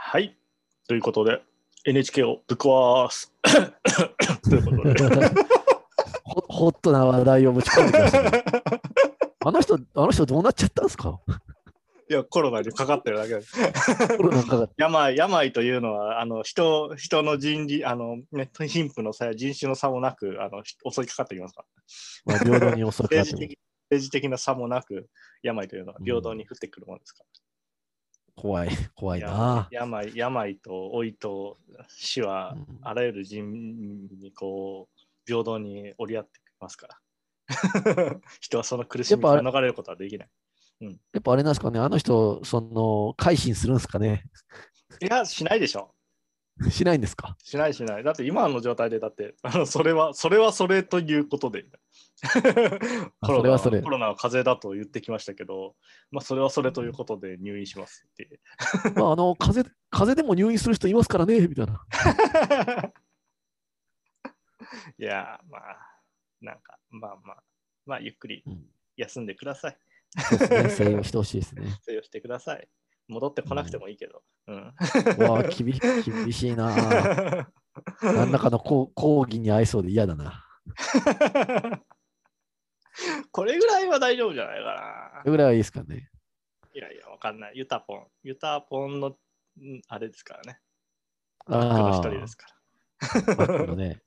はい。ということで、NHK をぶっ壊す。ということで。ホホットな話題を持ち込んできましたね。あの人、あの人どうなっちゃったんですか？いや、コロナにかかってるだけです。コロナかかって病病というのは、あの人人の人理、あのね、貧富の差や人種の差もなく、あのひ襲いかかってきますから。まあ、平等に襲いかかっても政治的政治的な差もなく、病というのは平等に降ってくるものですから。怖い、怖いやな。病病と老いと死はうんあらゆる人にこう平等に折り合ってきますから 人はその苦しみから逃れることはできない。やっぱあれなんですかね、あの人、その、改心するんですかね。いや、しないでしょ。しないんですか？しないしない。だって今の状態でだってあのそれはそれはそれということで コロナはそれコロナは風邪だと言ってきましたけど、まあ、それはそれということで入院しますって。まあ、あの、風邪、風邪でも入院する人いますからね、みたいな。いや、まあ、なんか、まあまあ、まあ、ゆっくりうん休んでください。そうですね、静養してほしいですね。静養してください。戻ってこなくてもいいけど。うん。うわあ、厳し厳しいな。何らかの講講義に合いそうで嫌だな。これぐらいは大丈夫じゃないかそれぐらいはいいですかね。な。いやいや、わかんない。ユタポン。ユタポンの、んあれですからね。あーバックの一人ですから。ね。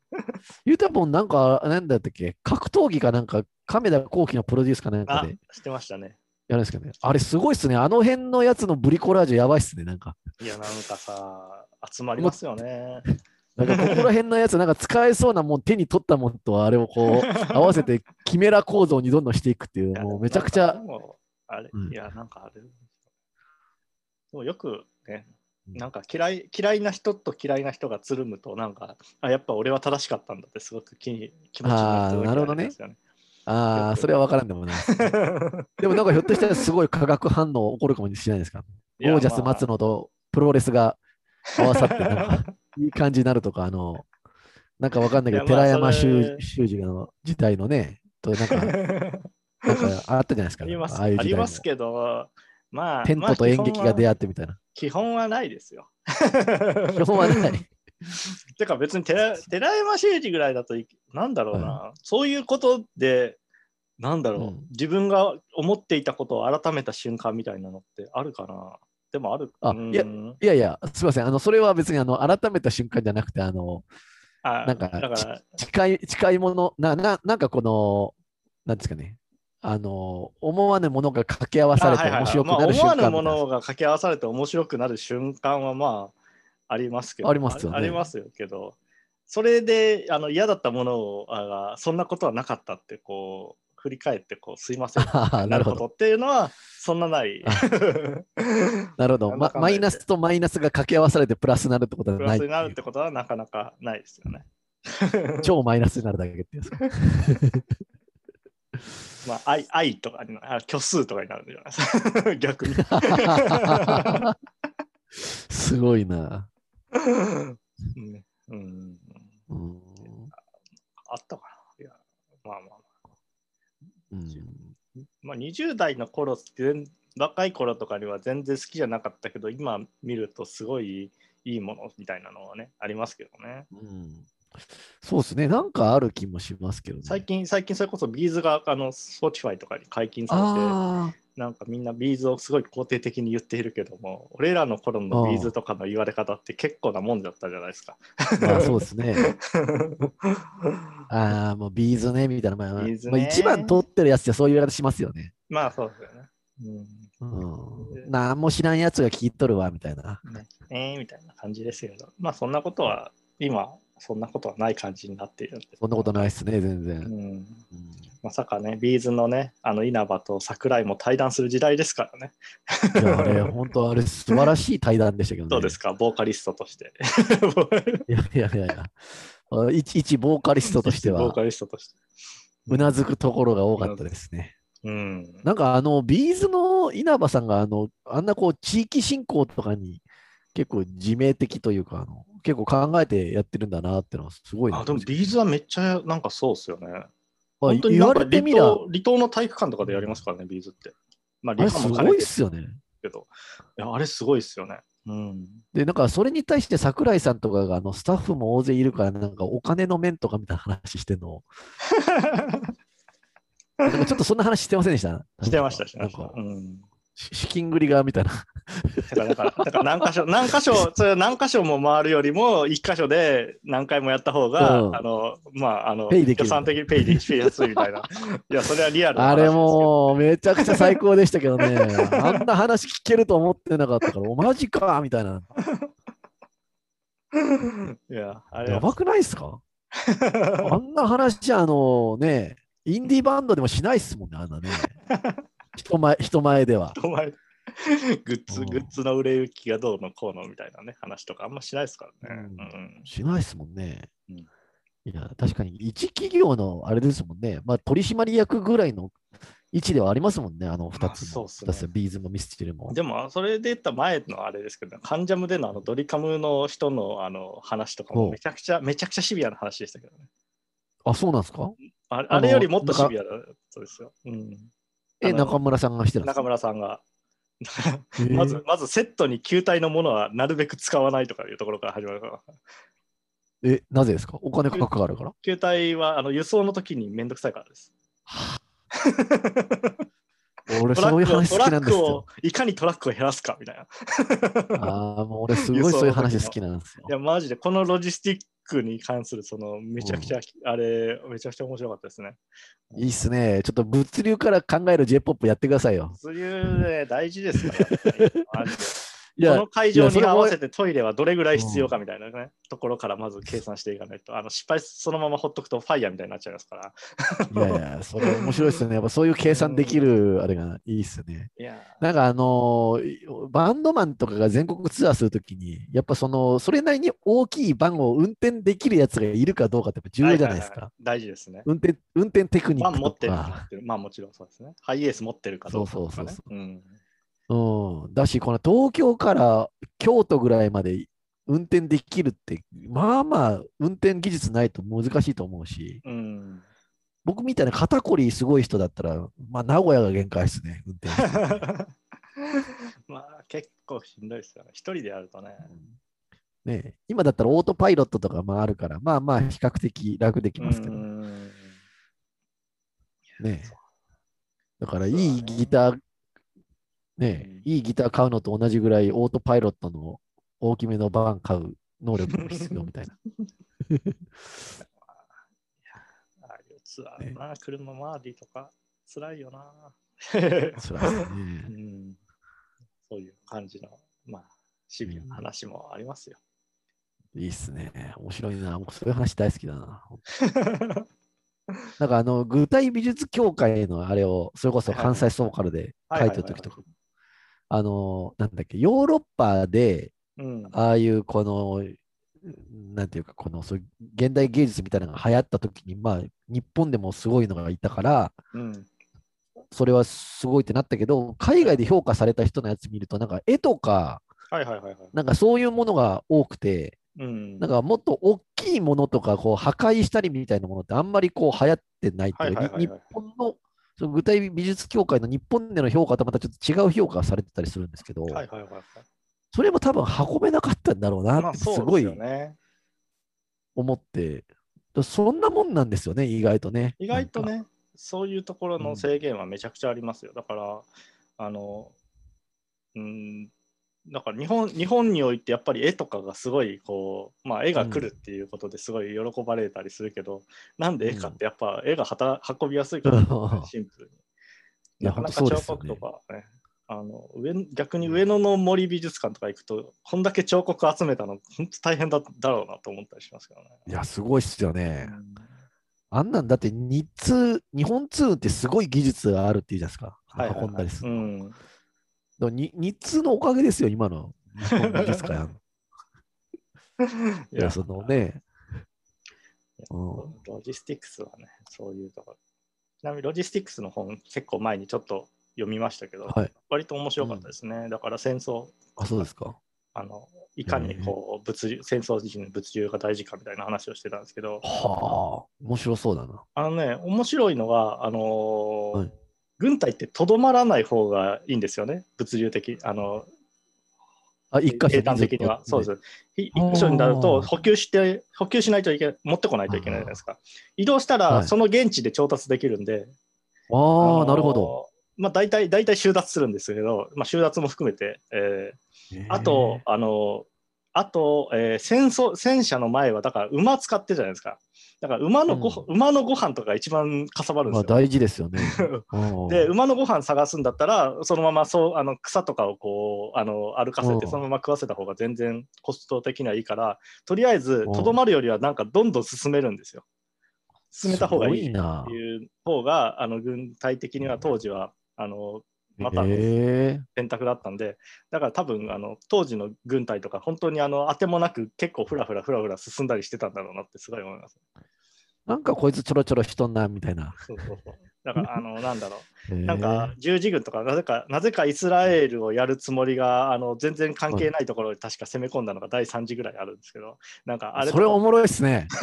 ユタポンなんか、なんだったっけ？格闘技かなんか、亀田光輝のプロデュースかなんかあで、してましたね。やるんですかね。あれすごいっすね。あの辺のやつのブリコラージュやばいっすね。なんか。いや、なんかさ、集まりますよね。なんかここら辺のやつ、なんか使えそうなもん、手に取ったもんとあれをこう、合わせてキメラ構造にどんどんしていくっていう、もうめちゃくちゃあれ、うんいや、なんかあれ。でもよくね、なんか嫌い嫌いな人と嫌いな人がつるむと、なんか、あ、やっぱ俺は正しかったんだって、すごく気に気持ちになってあーなるほどね。ああ、それは分からんでもない。でもなんかひょっとしたらすごい化学反応起こるかもしれないですか。ゴージャスまあ待つのとプロレスが合わさって、なんかいい感じになるとか、あの、なんかわかんないけど、寺山修修二の時代のね、となんか、なんかあったじゃないですか。ありますああいう時代りますけど、まあ、テントと演劇が出会っってみたいな。基本はないですよ。基本はない。てか別に寺寺山修司ぐらいだといなんだろうな、そういうことでなんだろう、うん。自分が思っていたことを改めた瞬間みたいなのってあるかな。でもある。あうん。いやいやいや、すみません。あの、それは別にあの改めた瞬間じゃなくて、あの、あなんかだから近い、近いもの、な、な、なんかこの、なんですかね。あの、思わぬものが掛け合わされてあはいはいはい。面白くなるまあ、瞬間みたいな。思わぬものが掛け合わされて面白くなる瞬間はまあありますけど。ありますよね。あありますよけど。それであの嫌だったものをあそんなことはなかったってこう振り返ってこうすいません なるほど。っていうのはそんなない。なるほど、まマイナスとマイナスが掛け合わされてプラスになるってことはプないっていうラスになるってことはなかなかないですよね。超マイナスになるだけってやつ。まあ愛愛とかあ虚数とかになるんじゃないですか逆に。すごいな。うんうん、うんあったかな。いやまあまあまあ。うんまあ、20代の頃全若い頃とかには全然好きじゃなかったけど今見るとすごいいいものみたいなのはねありますけどねうんそうですね。なんかある気もしますけどね。最近最近それこそ B'zがあの Spotify とかに解禁されてあなんかみんな B'zをすごい肯定的に言っているけども俺らの頃の B'zとかの言われ方って結構なもんだったじゃないですか。あ、まあそうですね。ああ、もう B'zね、みたいな。まあ、 B'zねまあ、一番通ってるやつってそういう言い方しますよね。まあそうですよね。うん。なんも知らんやつが聞いとるわ、みたいな。うん、ねえーみたいな感じですけどまあそんなことは今そんなことはない感じになっているんでそんなことないっすね、全然。まさかね、 B'zのね、あの稲葉と桜井も対談する時代ですからね。いや、あれ、本当あれ、素晴らしい対談でしたけどね。どうですか、ボーカリストとして。いやいやいやいや。あ一一ボーカリストとしてはボーカ、リストとして。うなずくところが多かったですね。うん。なんかあの、 B'zの稲葉さんが、あの、あんなこう、地域振興とかに結構自明的というか、あの結構考えてやってるんだなってのはすごいなあでも B'zはめっちゃなんかそうっすよね。あ本当になんか離れてみりゃ、島離島の体育館とかでやりますからね、 B'zって。まあ、リハすごいっも兼ねてるすよね。けど、いやあれすごいっすよね。うん。で、なんかそれに対して桜井さんとかがあのスタッフも大勢いるから、なんかお金の面とかみたいな話してんの。なんかちょっとそんな話してませんでした？してました、してました。なんかうん。し資金繰りがみたいな。だから、だか何箇所、何箇所、それ何箇所も回るよりも、一箇所で何回もやった方が、うんあの、まあ、あの、予算的にペイでペイやすいみたいな。いや、それはリアルなあれもうめちゃくちゃ最高でしたけどね。あんな話聞けると思ってなかったから、おマジかみたいな。いや、あれはやばくないっすか？あんな話、あのね、インディーバンドでもしないっすもんね、あんなね。人前人前では。お前、グッズ、うんグッズの売れ行きがどうのこうのみたいなね、話とかあんましないですからね。ううんしないっすもんね。うんいや、確かに一企業のあれですもんね。まあ、取締役ぐらいの位置ではありますもんね、あの2つも。そうっすねビーズもミスチルも。でも、それで言った前のあれですけど、カンジャムでのあのドリカムの人のあの話とかもめちゃくちゃ、めちゃくちゃシビアな話でしたけどね。あ、そうなんですか？あれよりもっとシビアだそうですよ。うん、え、中村さんがして中か？村さんが。まず、まずセットに球体のものはなるべく使わないとかいうところから始まるから。え、なぜですか？お金かかるから？球体はあの輸送の時にめんどくさいからです。俺、そういう話好きなんですよ。いかにトラックを減らすかみたいな。ああ、もう俺、すごいそういう話好きなんですよい。や、マジで、このロジスティックに関する、その、めちゃくちゃ、あれ、めちゃくちゃ面白かったですね。いいっすね。ちょっと物流から考える J-POP やってくださいよ。物流ね、大事ですから、やっぱりマジでこの、会場に合わせてトイレはどれぐらい必要かみたいなね、ところからまず計算していかないと、あの失敗そのままほっとくとファイヤーみたいになっちゃいますから。いやいや、それ面白いっすよね。やっぱそういう計算できるあれがいいっすね。いやなんかあのーバンドマンとかが全国ツアーするときに、やっぱその、それなりに大きいバンを運転できるやつがいるかどうかってやっぱ重要じゃないですか。ははは大事ですね。運転、運転テクニックとまあ持ってる持かっ。てる。まあもちろんそうですね。ハイエース持ってるかどうかとかね。そうそうそううんうん。だし、この東京から京都ぐらいまで運転できるって、まあまあ、運転技術ないと難しいと思うし、うん。僕みたいな肩こりすごい人だったら、まあ、名古屋が限界ですね、運転。まあ結構しんどいですよね。一人でやるとね。ね、今だったらオートパイロットとかもあるから、まあまあ比較的楽できますけど、うんね。だからいいギター、ね、うんいいギター買うのと同じぐらいオートパイロットの大きめのバン買う能力も必要みたいな。ああいうツアーな、車周りとか、辛いよな。それはね うんそういう感じの、まあ、シビアな話もありますよ。いいっすね。面白いな。僕そういう話大好きだな。なんかあの、具体美術協会のあれを、それこそ関西ソーカルで書いてる時とか、あの、なんだっけ、ヨーロッパで、うん、ああいうこの、なんていうか、このそう現代芸術みたいなのが流行った時に、まあ、日本でもすごいのがいたから、うん、それはすごいってなったけど、海外で評価された人のやつ見ると、なんか絵とか、はいはいはいはい。なんかそういうものが多くて、うん、なんかもっと大きいものとか、こう破壊したりみたいなものってあんまりこう流行ってないっていうか、はいはいはいはい。日本のその具体美術協会の日本での評価とまたちょっと違う評価がされてたりするんですけど、はいはいはいはい。それも多分運べなかったんだろうなまあってすごいよね。思って、そんなもんなんですよね、意外とね。意外と。ね、そういうところの制限はめちゃくちゃありますよ。だから、あの、うん、だから日本日本においてやっぱり絵とかがすごいこう、まあ、絵が来るっていうことですごい喜ばれたりするけど、なんで絵かってやっぱ絵がはた運びやすいから、うんシンプルに。なかなか彫刻とかね、あの上逆に上野の森美術館とか行くと、こんだけ彫刻集めたの、本当大変だだろうなと思ったりしますけどね。いや、すごいっすよね。うんあんなんだって日通、日本通ってすごい技術があるっていうじゃないですか。はいはいはい運んだりする。うんだに日通のおかげですよ、今の日本美術館。いや、そのね。うんロジスティックスはね、そういうところ。ちなみにロジスティックスの本、結構前にちょっと読みましたけど、はい。割と面白かったですね。だから戦争、あ、そうですか。あのいかにこう物流戦争時の物流が大事かみたいな話をしてたんですけど、はあ、面白そうだな。あのね、面白いのが、あのーはい軍隊ってとどまらない方がいいんですよね、物流的。あのあ、一箇所的には。そうです。一箇所になると補給して、補給しないといけない、持ってこないといけないじゃないですか。移動したら、はいその現地で調達できるんで、あのあ、なるほど。。まあ、大体、大体収奪するんですけど、まあ、収奪も含めて、えーあと、あの、あと、えー戦争、戦車の前は、だから馬使ってるじゃないですか。だから馬のご、馬のご飯とか一番かさばるんまあですよ。大事ですよね。で、うん馬のご飯探すんだったら、そのままそうあの草とかをこうあの歩かせて、うんそのまま食わせた方が全然コスト的にはいいから、とりあえずうんとどまるよりはなんかどんどん進めるんですよ。進めた方がいいって。いう方が、あの軍隊的には当時はあのまた選択だったんで、だから多分あの当時の軍隊とか、本当にあの当てもなく結構ふらふらふらふら進んだりしてたんだろうなってすごい思います。なんかこいつちょろちょろしとんな、みたいな。そうそうそうだから、あの、なんだろう。ななんか十字軍とかなぜかなぜかイスラエルをやるつもりがあの全然関係ないところに確か攻め込んだのが第3次ぐらいあるんですけどなんかあれそれおもろいっすね。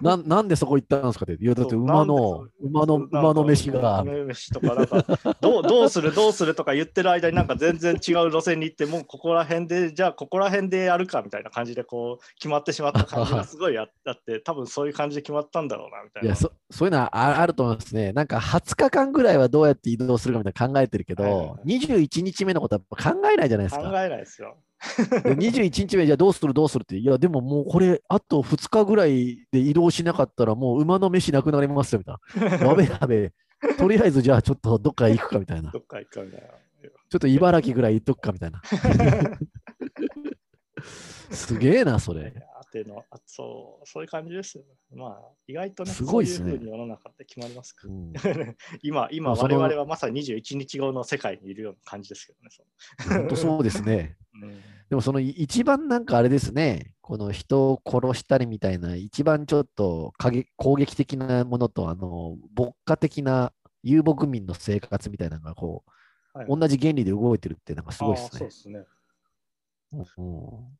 ななんでそこ行ったんですかって。いや、だって馬の馬の、馬の飯が。馬の飯とかなんかどう どうするどうするとか言ってる間になんか全然違う路線に行ってもうここら辺でじゃあここら辺でやるかみたいな感じでこう決まってしまった感じがすごいあ あって多分そういう感じで決まったんだろうなみたいな。いやそ、そういうのはああると思いますね。なんか20日間ぐらいはどうやって移動するかみたいな考えてるけど、はいはいは21日目のことは考えないじゃないです考えか。ないですよ。で21日目、じゃあどうするどうするって。いや、でももうこれ、あと2日ぐらいで移動しなかったら、もう馬の飯なくなりますよ、みたいな。やべやべ。とりあえずじゃあちょっとどっか行くかみたいな。どっか行くかみたいな。ちょっと茨城ぐらい行っとくかみたいな。すげえな、それ。あてのあそうそういう感じですよね。まあ、意外とね、すごいっすねそういうふうに世の中って決まりますかうん 今、今我々はまさに21日後の世界にいるような感じですけどね。そ本当そうですね。う うんでもその一番なんかあれですね、この人を殺したりみたいな、一番ちょっと攻撃的なものと、あの、牧歌的な遊牧民の生活みたいなのが、こう、はい同じ原理で動いてるって、なんかすごいですね。そうですね。うん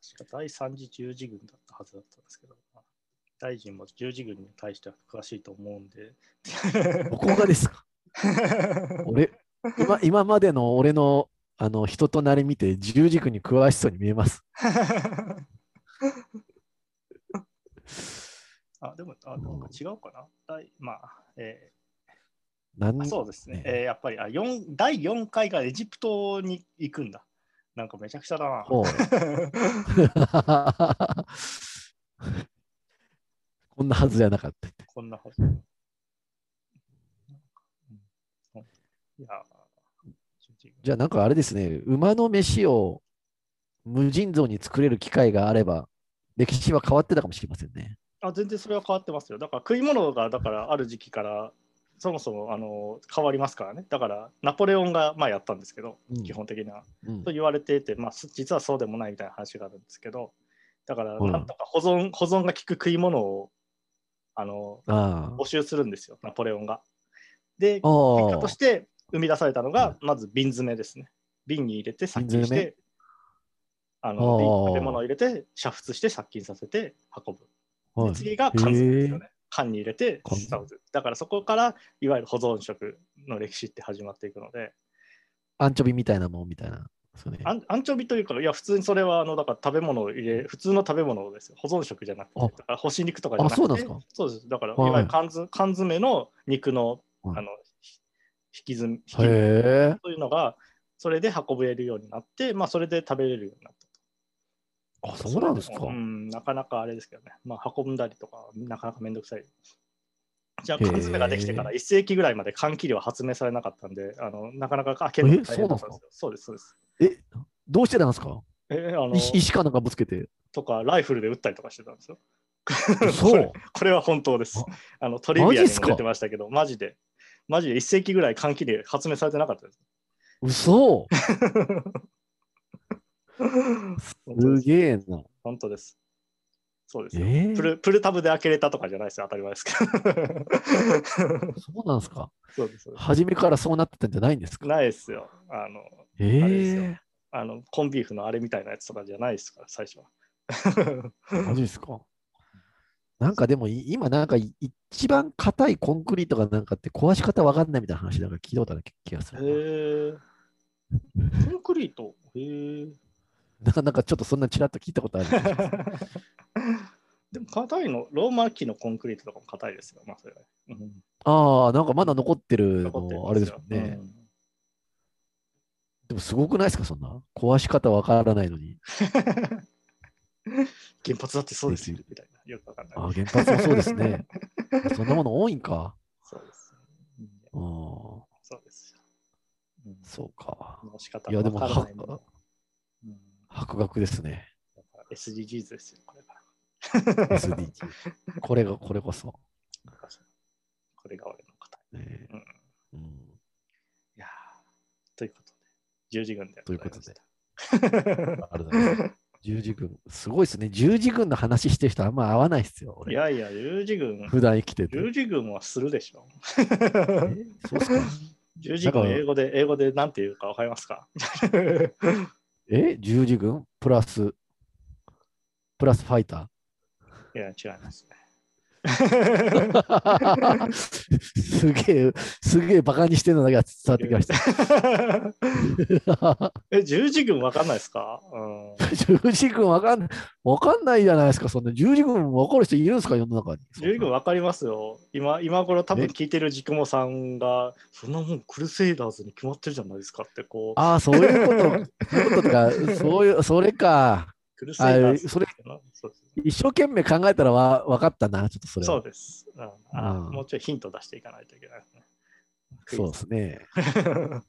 確か第三次十字軍だったはずだったんですけど、まあ大臣も十字軍に対しては詳しいと思うんで。どこがですか？俺今、今までの俺のあの人となり見て、十字軍に詳しそうに見えます。あ、でも、あなんか違うかな？第まあ、えーあそうですね。ねえーやっぱりあ四第4回がエジプトに行くんだ。なんかめちゃくちゃだな。こんなはずじゃなかった。こんなはず。うんいや、じゃあなんかあれですね、馬の飯を無尽蔵に作れる機会があれば、歴史は変わってたかもしれませんね。あ全然それは変わってますよ。だから食い物がだからある時期からそもそもあの変わりますからね。だからナポレオンがまあやったんですけど、うん基本的には。うんと言われていて、まあ、す実はそうでもないみたいな話があるんですけど、だからうんなんとか保存,、保存が効く食い物をあのあ募集するんですよ、ナポレオンが。で、あ。結果とあして生み出されたのうがん、まず瓶詰めですね。瓶に入れて殺菌して、ああの食べ物を入れて、煮沸して殺菌させて運ぶ。次が缶詰ですよへね。缶に入れて缶詰使う。だからそこからいわゆる保存食の歴史って始まっていくので、アンチョビみたいなもんみたいな。ねアンアンチョビというか、いや、普通にそれはあのだから食べ物を入れ、普通の食べ物ですよ。保存食じゃなくて、あだから干し肉とかじゃなくて、あそうですか？そうです。だから、いはいわゆる缶詰缶詰の肉の,、はいあのひ引き詰め、引き。というのが、それで運べるようになって、まあ、それで食べれるようになった。あ、そうなんですか。うん、なかなかあれですけどね。まあ、運んだりとか、なかなかめんどくさい。じゃあ、缶詰ができてから1世紀ぐらいまで缶切りは発明されなかったんで、あのなかなか開けるのが大変だったんですよ。そうです、そうです。え、どうしてたんですか？えあの石石かなんかぶつけて。とか、ライフルで撃ったりとかしてたんですよ。そう。これは本当ですあ。あのトリビアにも出てましたけど、マジで。マジで1世紀ぐらい缶切り発明されてなかったです。嘘 すすげえな。本当です。そうですよ。えプルプルタブで開けれたとかじゃないですよ、当たり前ですけど。そうなんですか？そうですそうで初めからそうなってたんじゃないんですす。か？ないですよ。あの、えあれですよえあのコンビーフのあれみたいなやつとかじゃないですから、最初は。マジですか？なんかでもい今なんかい一番硬いコンクリートがなんかって壊し方わかんないみたいな話なんか聞いたことある気がすへるな。ーコンクリート？へえ。な なんかちょっとそんなちらっと聞いたことある。でも硬いの、ローマ期のコンクリートとかも硬いですよ、まあそれは。うんああ、なんかまだ残ってるの、あれですもんね。うんでもすごくないですか、そんな？壊し方わからないのに。原発だってそうですよみたいな。よくわかんない。ああ、原発もそうですね。そんなもの多いんか。そうです。うんうん、そうですよ。うんそうか。いやでもわからないものはうん博学ですね。SDGs ですよ、これが。SDG。これが、これこそ。これが俺の答ねえ。うん、いうん、やーということで、十字軍でということで。ありがとうございます。十字軍。すごいですね。十字軍の話してる人あんま合わないですよ。俺いやいや、十字軍、普段生きてて。十字軍はするでしょ。えそうっすか 十字軍、英語で、英語でなんて言うかわかりますか？え？十字軍？プラス、プラスファイター？いや、違いますね。ーすげえ、すげえバカにしてるのだけが伝わってきました。え、十字軍わかんないですか、うん、十字軍わかんない、わかんないじゃないですか。そんな十字軍わかる人いるんですか世の中に。十字軍わかりますよ。今、今頃多分聞いてるジクモさんが、そんなもんクルセイダーズに決まってるじゃないですかって、こう、ああ、そういうこと、そういうこととか、そういう、それか。クルセイダーズあそれそうです一生懸命考えたらわ分かったな、ちょっとそれは。そうです、うんあうんもうちょいヒント出していかないといけないですね。そうですね。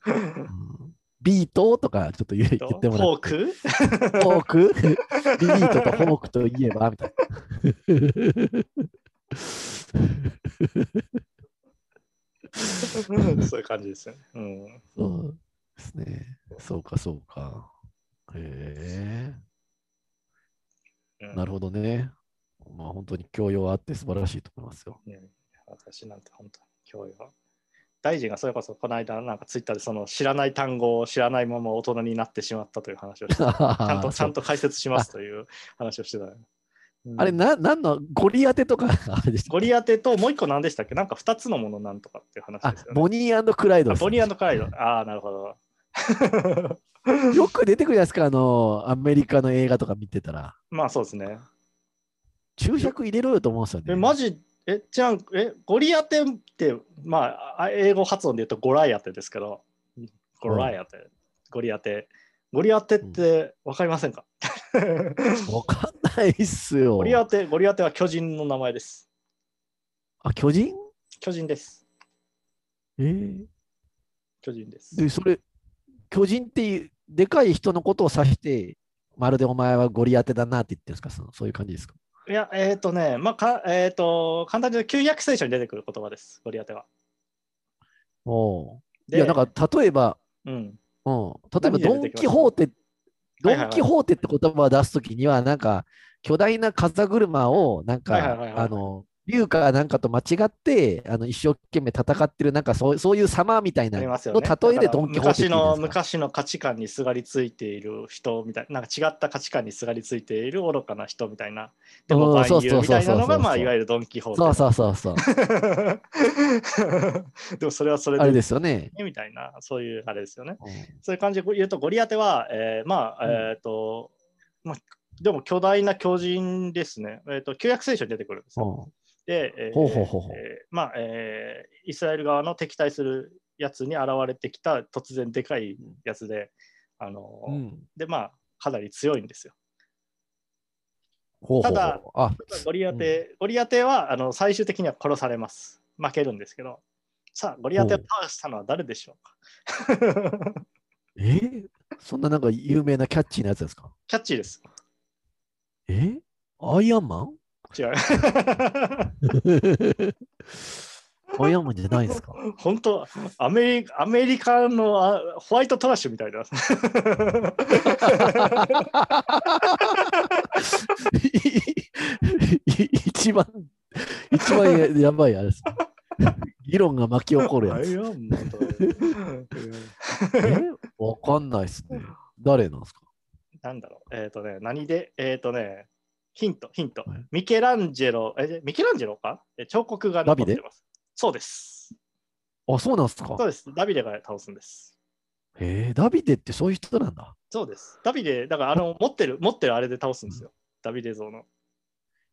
ビートとかちょっと言え言ってもらって。フォーク？フォーク？ビートとフォークといえばみたいそういう感じですよね。うんな。そうですね。そうか、そうか。へえ、うんなるほどね。まあ本当に教養あって素晴らしいと思いますよ。ね私なんて本当に教養。大臣がそれこそこの間なんかツイッターでその知らない単語を知らないまま大人になってしまったという話をして ちゃんとちゃんと解説しますという話をしてたよ。うんあれ、な、なんの、ゴリ当てとか、ゴリ当てともう一個何でしたっけ？なんか2つのものなんとかっていう話あですよ、ね。ボニークライドボニークライド。ああ、なるほど。よく出てくるじゃないですか、あの、アメリカの映画とか見てたら。まあそうですね。注釈入れろよと思うんですよね。え、マジ、え、じゃん、え、ゴリアテって、まあ、あ英語発音で言うとゴライアテですけど、ゴライアテ、ゴリアテ。ゴリアテってわかりませんか、わかんないっすよゴ。リアテ、ゴリアテは巨人の名前です。あ、巨人？巨人です。えー巨人です。で、それ、巨人っていう、でかい人のことを指して、まるでお前はゴリ当てだなって言ってるんですか？そのそういう感じですか？いや、えっ、とね、まあ、かえっ、と、簡単に言うと旧約聖書に出てくる言葉です、ゴリアテは。おういでや、なんか例えば、うん。うん、例えばドン・キホーテ、ドン・キホーテって言葉を出すときには、なんか巨大な風車を、なんか、はいはいはいはい。あの、竜かなんかと間違って、あの一生懸命戦ってる、なんかそうそういう様みたいなの。例えでドン・キホーテの昔の価値観にすがりついている人みたいな、なんか違った価値観にすがりついている愚かな人みたいな、でも万うんそうそう有みたいなのが、まあ、いわゆるドン・キホーテ。そうそうそうそう。でもそれはそれであれですよね。みたいな、そういうあれですよね。うんそういう感じで言うと、ゴリアテは、えーまあ、うんえっ、と、まあ、でも巨大な巨人ですね。えっ、と、旧約聖書に出てくるんですよ。うんで、まあ、えーイスラエル側の敵対するやつに現れてきた突然でかいやつで、あのーうん。で、まあ、かなり強いんですよ。ほうほうほう。ただあ、ゴリアテ、ゴリアテはあの最終的には殺されます。負けるんですけど、さあ、ゴリアテを倒したのは誰でしょうか？え？ーそんななんか有名なキャッチーなやつですか？キャッチーです。え？アイアンマン？違う。アイアンマンじゃないですか本当アメリアメリカのあホワイトトラッシュみたいな。一番、一番ややばいあれです。議論が巻き起こるやつ。わかんないっすね。誰なんですかなんだろう。えっ、とね、何で、えっ、とね、ヒント、ヒントはい。ミケランジェロ、え、ミケランジェロか？え彫刻が残ってます。そうです。あ、そうなんですか？そうです。ダビデが倒すんです。へえ、ダビデってそういう人なんだ。そうです。ダビデ、だからあの持ってる、持ってるあれで倒すんですよ。ダビデ像の。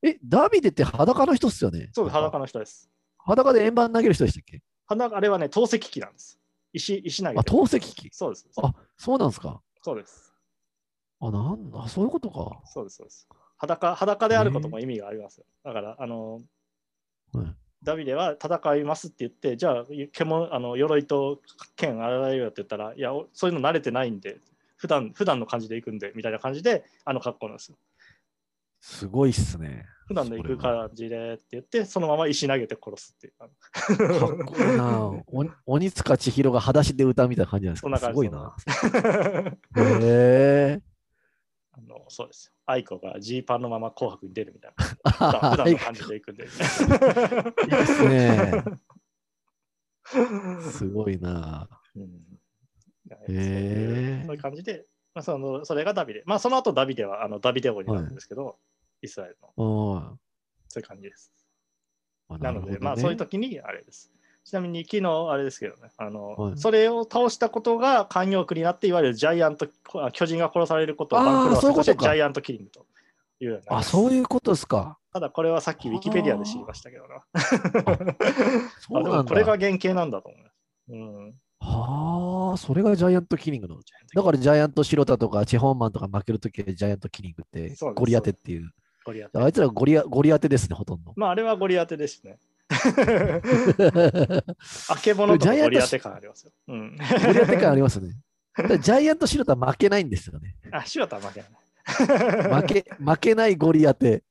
え、ダビデって裸の人っすよね？そうです、裸の。の人です。裸で円盤投げる人でしたっけ？裸あれはね、投石機なんです。石石投げあ、て投石機。そうです。あ、そうなんですか。そうです。あ、なんだ、そういうことか。そうです、そうです。裸裸であることも意味がありますよ。だから、あの、はいダビデは戦いますって言って、じゃあ、獣あの鎧と剣洗えよって言ったら、いや、おそういうの慣れてないんで、普段普段の感じで行くんで、みたいな感じで、あの格好なんですよ。すごいっすね。普段で行く感じでって言って、そのまま石投げて殺すっていう。かっこいいな。お鬼塚千尋が裸足で歌うみたいな感じなんですか？そんな感じすごいな。へえ。あのそうですよ。愛子がジーパンのまま紅白に出るみたいな。普段の感じで行くんで。いいですね。すごいな。うんへーそういう感じで、まあ、そのそれがダビデ。まあ、その後ダビデはあのダビデ王になるんですけど、イスラエルの。うん。そういう感じです。あなので、まあ、そういう時にあれです。ちなみに昨日あれですけどね、あのはいそれを倒したことが慣用句になって、いわゆるジャイアント、あ巨人が殺されることをあー番狂わせとしてジャイアントキリングというあ、そういうことですか。ただこれはさっきウィキペディアで知りましたけどな。でもこれが原型なんだと思います。うん、はあ、それがジャイアントキリングの。だからジャイアント白田とかチェホンマンとか負けるときはジャイアントキリングってゴリ当てっていう。ゴリアテあいつらゴリアゴリ当てですね、ほとんど。まああれはゴリ当てですね。あけぼのとかゴリ当て感ありますよ。うん、ゴリ当て感ありますね。だからジャイアント白田負けないんですよね。あ、白田は負けない。負け 負けないゴリ当て。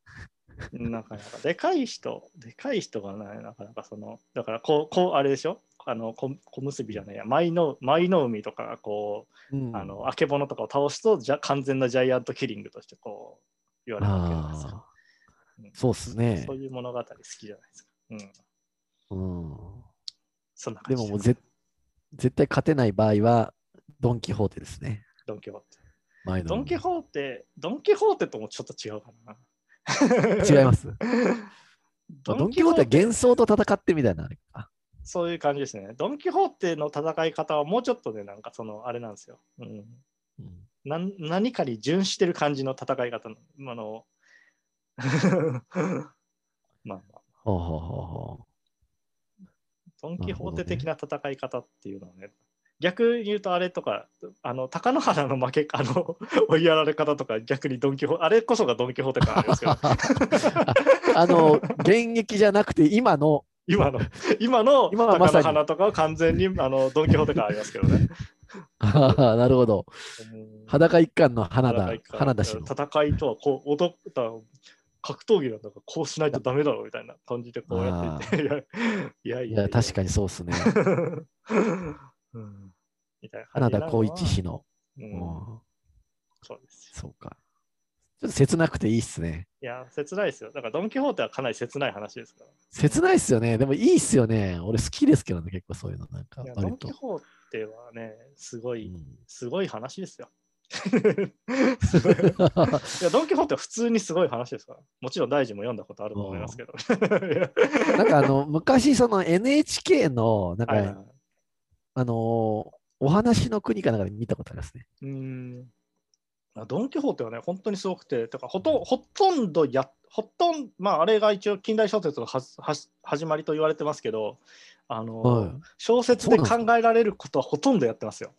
なかなかでかい人、でかい人がない、なかなかその、だからこう、こうあれでしょ？あの小小結びじゃないや、舞の舞の海とかがこうんう、あの、あけぼのとかを倒すとじゃ、完全なジャイアントキリングとしてこう、言われるわけですよ。あうんーそうっすねそう。いう物語好きじゃないですか。うん。うん、そんな感じでももうぜ絶対勝てない場合はドン・キホーテですね。ドン・キホーテ。前のドン・キホーテ、ドン・キホーテともちょっと違うかな。違います。ド ドン・キホーテは幻想と戦ってみたいな。そういう感じですね。ドン・キホーテの戦い方はもうちょっとね、なんかその、あれなんですよ。うん、うんなん何かに準してる感じの戦い方の、あの、まあまあ、ほうほうほうほドン・キホーテ的な戦い方っていうのはね、逆に言うとあれとか、あの、貴乃花の負け、あの、追いやられ方とか逆にドン・キホーテ、あれこそがドン・キホーテ感ありますけど、う。あの、現役じゃなくて今の、今の、今の貴乃花とかは完全にあのドン・キホーテ感ありますけどね。なるほど。うん。裸一貫の花田花田氏の。戦いとはこう踊った格闘技なんだからこうしないとダメだろうみたいな感じでこうやって いていやいや確かにそうっすね。うんみたいな花田光一氏の。そうですよそうか。ちょっと切なくていいっすね。いや切ないですよだからドン・キホーテはかなり切ない話ですから切ないっすよね。でもいいっすよね。俺好きですけどね、結構そういうの。なんかドン・キ。ホーテはねすごい、うんすごい話ですよい。いやドン・キホーテは普通にすごい話ですから。もちろん大臣も読んだことあると思いますけど。なんかあの、昔その NHK の、なんか、はいはい。はいあのーお話の国かなんかで見たことありますね。うーん。あドン・キホーテはね、本当にすごくて、てかほとほとんどや、ほとんど、まあ、あれが一応近代小説のはは始まりと言われてますけど、あのはい。小説で考えられることはほとんどやってますよ、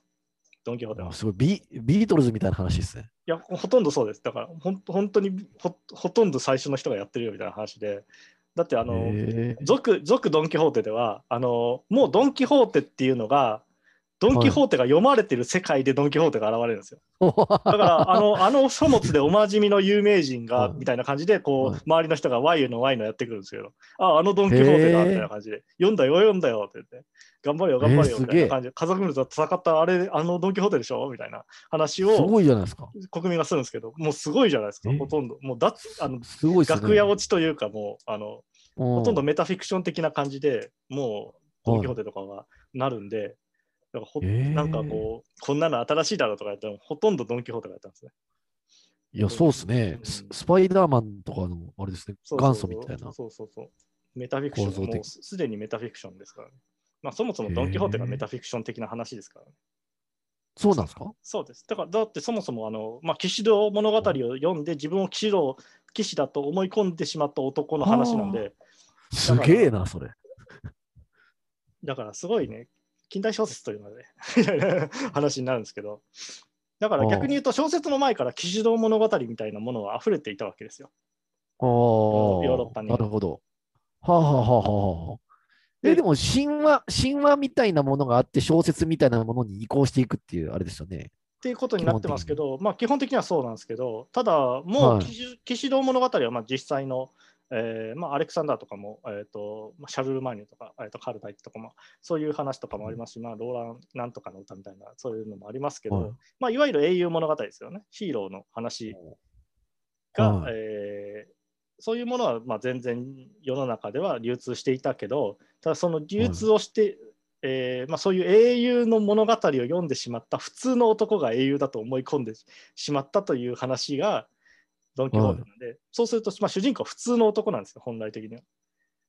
ドン・キホーテは。すごいビ、ビートルズみたいな話ですね。や、ほとんどそうです。だから、ほん本当にほほとんど最初の人がやってるよみたいな話で、だって、あの、へー続、続ドン・キホーテでは、あの、もうドン・キホーテっていうのが、ドン・キホーテが読まれてる世界でドン・キホーテが現れるんですよ。だから、あの、あの書物でおなじみの有名人が、はい。みたいな感じで、こう、はい。周りの人が Y の Y のやってくるんですけど、あ、あのドン・キホーテだ、みたいな感じで、読んだよ、読んだよ、って言って、頑張れよ、頑張れよ、えーみたいな感じで、家族ムルと戦った、あれ、あのドン・キホーテでしょみたいな話すをごいじゃないですか。国民がするんですけど、もうすごいじゃないですか、えー。ほとんど。もうだあの、すごいですね。楽屋落ちというか、もう、あの、ほほとんどメタフィクション的な感じでもう、ドン・キホーテとかがなるんで、だからほへーなんかこう、こんなの新しいだろうとか言っても、ほとんどドン・キホーテがやったんですね。いや、そうですねう。んススパイダーマンとかの、あれですね、そうそう元祖みたいな。そうそうそう。メタフィクション、もうすすでにメタフィクションですからね。まあ、そもそもドン・キホーテがメタフィクション的な話ですからね。そうなんですか？そうです。だから、だってそもそも、あの、まあ、騎士道物語を読んで、自分を騎士道、騎士だと思い込んでしまった男の話なんで、すげえな、それ。だからすごいね、近代小説というので 話になるんですけど、だから逆に言うと、小説の前から騎士道物語みたいなものは溢れていたわけですよ。ああ、ヨーロッパになるほど。はあ、はあはあはあはあ、え、でも神話、神話みたいなものがあって、小説みたいなものに移行していくっていう、あれですよね。っていうことになってますけど、まあ、基本的にはそうなんですけど、ただ、もう騎士道物語はまあ実際の、えーまあ、アレクサンダーとかも、えーとまあ、シャルルマーニュとか、えー、とカルダイとかも、そういう話とかもあります。し、まあ、ローランなんとかの歌みたいな、そういうのもありますけど、はい。いまあ、いわゆる英雄物語ですよね、ヒーローの話が、はい。えーそういうものはまあ全然世の中では流通していたけど、ただその流通をして、えーまあ、そういう英雄の物語を読んでしまった普通の男が英雄だと思い込んでしまったという話がドン・キホーテなんで、そうすると、まあ、主人公は普通の男なんですよ、本来的には。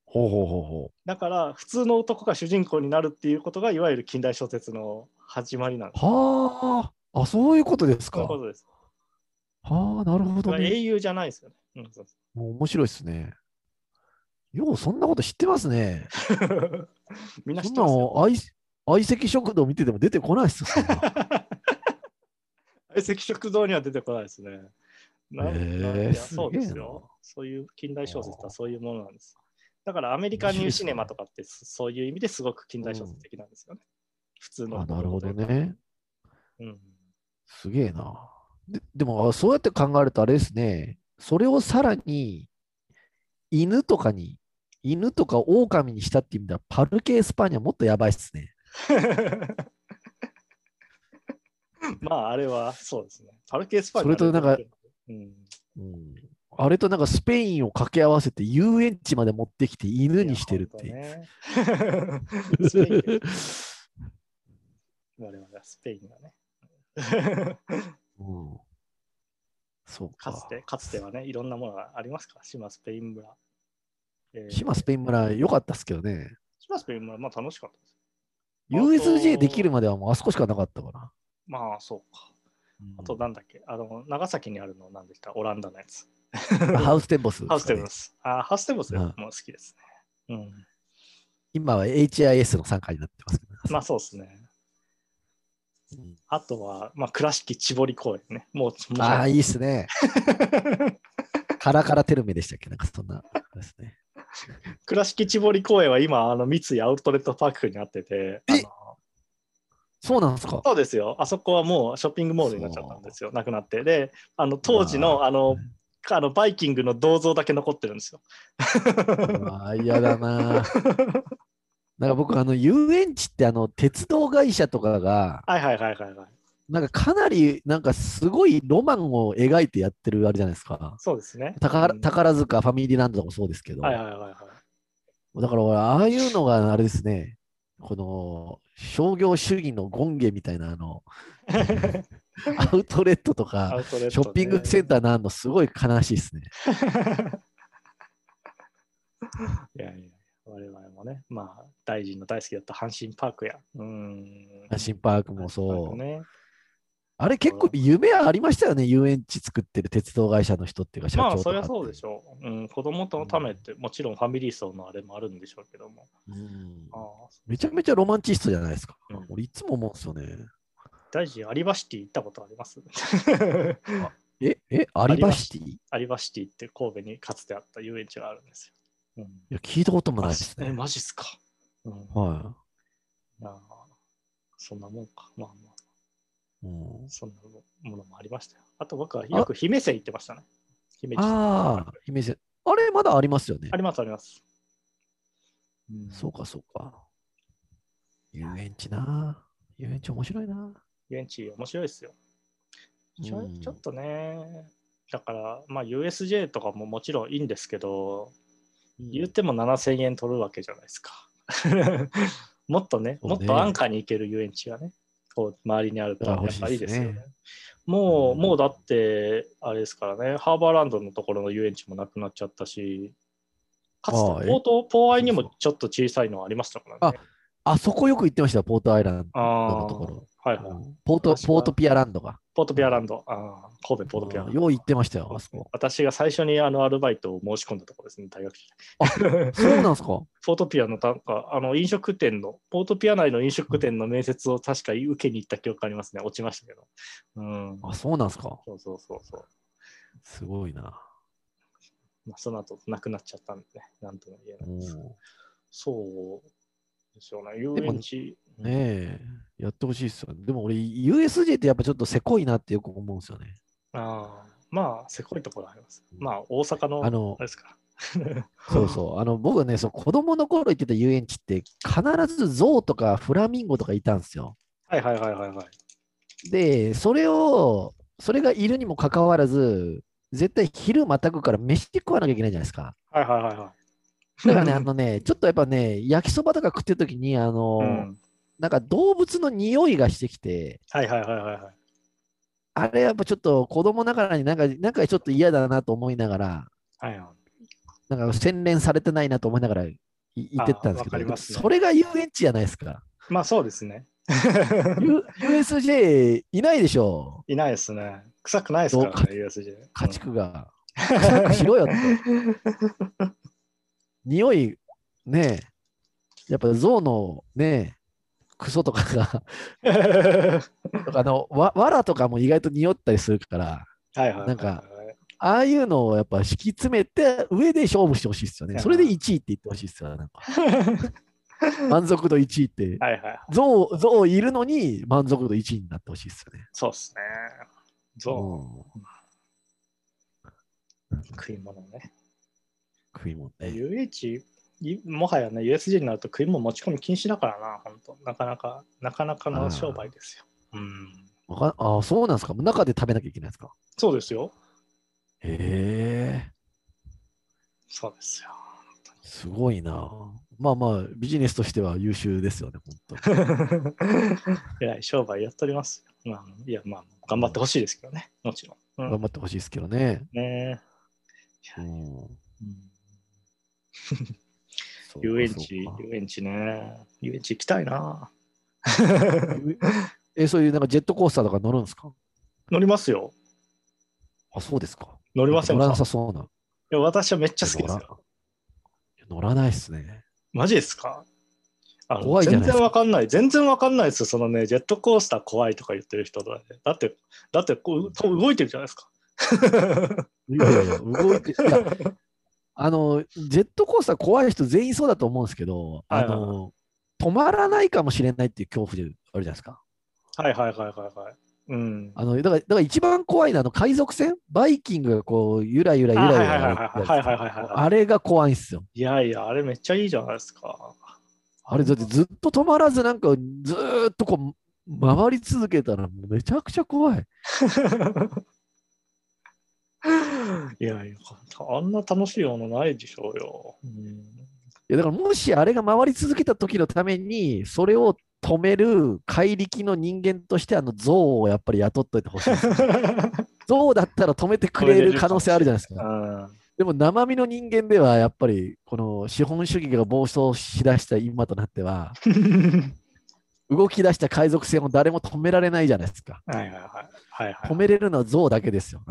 ほうほうほうほだから、普通の男が主人公になるっていうことが、いわゆる近代小説の始まりなんです。う。はあ、あ、そういうことですか。そういうことです。はあ、なるほどね。英雄じゃないですよね。うんそうもう面白いですね。よう、そんなこと知ってますね。みんな知ってますよ。の相相席食堂見てても出てこないっす 相席食堂には出てこないですね。なんへーそうですなよ。そういう近代小説はそういうものなんです。だからアメリカニューシネマとかってそそういう意味ですごく近代小説的なんですよね。普通の。あ、なるほど。ね。うん。すげえな。ででも、あそうやって考えるとあれですね。それをさらに犬とかに、犬とか狼にしたって意味では、パルケ・エスパーニャもっとやばいっすね。まあ、あれはそうですね。パルケ・スパイそれとなんか、うん、うん、あれとなんかスペインを掛け合わせて遊園地まで持ってきて犬にしてるっていう。ね スペイン我々はスペインがね。うん、そうか。かつて、かつてはね、いろんなものがありますから、島スペイン村。えー島スペイン村良かったっすけどね。島スペイン村、まあ楽しかったです。USJ できるまではもうあそこしかなかったから。まあ、そうか。うんあと、なんだっけ、あの、長崎にあるの、なんでした？オランダのやつ。ハウステンボスね、ハウステンボス。あ、ハウステンボスうんも好きですね。うん。今は HIS の参加になってますけど、ね。まあ、そうですね。うんあとは、まあ、倉敷千堀公園ね。もう、ああ、いいっすね。カラカラテルメでしたっけ？なんかそんな。ですね。倉敷千堀公園は今、あの三井アウトレットパークになってて、あえのそうなんですか？そうですよ。あそこはもうショッピングモールになっちゃったんですよ。なくなって。で、あの当時のあのあのバイキングの銅像だけ残ってるんですよ。うわ嫌だな。なんか僕、あの、遊園地って、あの、鉄道会社とかが、はいはいはいはいはい。なんかかなり、なんかすごいロマンを描いてやってるあれじゃないですか。そうですね。宝うん宝塚、ファミリーランドもそうですけど、はいはいはいはい。だから俺、ああいうのがあれですね、この商業主義の権下みたいなあの、アウトレットとアか、ねショッピングセンターなんのすごい悲しいですね。いやいや、我々もね、まあ、大臣の大好きだった阪神パークや。うん。阪神パークもそう。ね。あれ結構夢ありましたよね、遊園地作ってる鉄道会社の人っていうか、社長まあ、そりゃそうでしょ。ょう。うん、子供のためって、もちろんファミリー層のあれもあるんでしょうけども。うんああめちゃめちゃロマンチストじゃないですか。うん俺いつも思うんですよね。大臣、アリバシティ行ったことあります？え、え、アリバシティ？いアリバシティって神戸にかつてあった遊園地があるんですよ。うん、や、聞いたこともないですえ、ね。マジっすか。うん、はああそんなもんか。まあまあ、そんなものもありましたよ。あと僕はよく姫線行ってましたね。姫路ああ、姫路。あれ、まだありますよねあ。りますあります。うんそうか、そうか。遊園地な。遊園地面白いな。遊園地面白いですよ。ちょうんちょっとね、だから、まあ USJ とかももちろんいいんですけど、言っても7000円取るわけじゃないですか。もっとね、ねもっと安価に行ける遊園地がね、こう周りにあるとやっぱりいいですよね。ねもう、うんもうだって、あれですからね、ハーバーランドのところの遊園地もなくなっちゃったし、かつてポート、ポーアイにもちょっと小さいのありましたからね。あそこよく行ってました、ポートアイランドあのところ。はいはい。ポート、ポートピアランドが。ポートピアランド。ああ、神戸ポートピアランド。よう行ってましたよ、あそこ。私が最初にあのアルバイトを申し込んだところですね、大学時代。そうなんですか？ポートピアのなんかあの飲食店の、ポートピア内の飲食店の面接を確か受けに行った記憶ありますね。落ちましたけど。うん。あ、そうなんですか？そうそうそうそう。すごいな。まあ、その後亡くなっちゃったんでね、なんとも言えないです。おそうですよね、遊園地。ーねえ、やってほしいっすよね。でも俺、USJ ってやっぱちょっとせこいなってよく思うんですよね。ああ、まあ、せこいところあります。まあ、大阪の、あのですか。そうそう。あの、僕ね、そう子供の頃行ってた遊園地って、必ずゾウとかフラミンゴとかいたんですよ。はいはいはいはいはい。で、それを、それがいるにもかかわらず、絶対昼またぐから飯食わなきゃいけないじゃないですか。はいはいはいはい。だからね、あのね、ちょっとやっぱね、焼きそばとか食ってる時に、あの、うん、なんか動物の匂いがしてきて、はいはいはいはいはい。あれやっぱちょっと子供ながらになんか、なんかちょっと嫌だなと思いながら、はいはい。なんか洗練されてないなと思いながらい行ってったんですけど、ねそれが遊園地じゃないですか。まあそうですね。USJ いないでしょ、いないですね。臭くないですかね、USJ。家畜が。臭くしろよって。匂い、ねえ、やっぱ象のね、クソとかが、とかあのわ、わらとかも意外と匂ったりするから、はいはい。なんかああいうのをやっぱ敷き詰めて、上で勝負してほしいですよね。それで1位って言ってほしいですよ。なんか 満足度1位って。はいはい。象、象いるのに満足度1位になってほしいですよね。そうですね。そう、うん食い物ね。食い物ね。UH、いもはやね、USJ になると食い物持ち込み禁止だからな、本当なかなか、なかなかの商売ですよ。うん。ああ、そうなんですか。中で食べなきゃいけないですか？そうですよ。へえ、そうですよ。すごいな。まあまあ、ビジネスとしては優秀ですよね、本当に。えらい商売やっておりますよ。まあ、いや、まあ、頑張ってほしいですけどね、もちろん。うん頑張ってほしいですけどね。ねうんううか遊園地遊園地ね。遊園地行きたいな。え、そういうなんかジェットコースターとか乗るんですか？乗りますよ。あ、そうですか。乗りません乗らかなさそうな。いや私はめっちゃ好きですよ。乗らないっすね。マジですか？あの怖いじゃないですか全然わかんない。全然わかんないですよ。そのね、ジェットコースター怖いとか言ってる人だ,、ね、だって、だってこう動いてるじゃないですか。いやいやいや、動いて、いや、あの、ジェットコースター怖い人全員そうだと思うんですけど、あの、止まらないかもしれないっていう恐怖であるじゃないですか。はいはいはいはいはい。うん、あのだからだから一番怖いのはあの海賊船バイキングがこうゆらゆらゆらゆらあれが怖いんですよいやいやあれめっちゃいいじゃないですかあれだってずっと止まらずなんかずっとこう回り続けたらめちゃくちゃ怖いい やいや、あんな楽しいものないでしょうよ。うん、いやだからもしあれが回り続けた時のために、それを止める怪力の人間として、あの象をやっぱり雇っといてほしい。象だったら止めてくれる可能性あるじゃないですか。うんでも生身の人間ではやっぱりこの資本主義が暴走しだした今となっては、動き出した海賊船を誰も止められないじゃないですか。はいはいはい。はいはい、止めれるのは象だけですよ。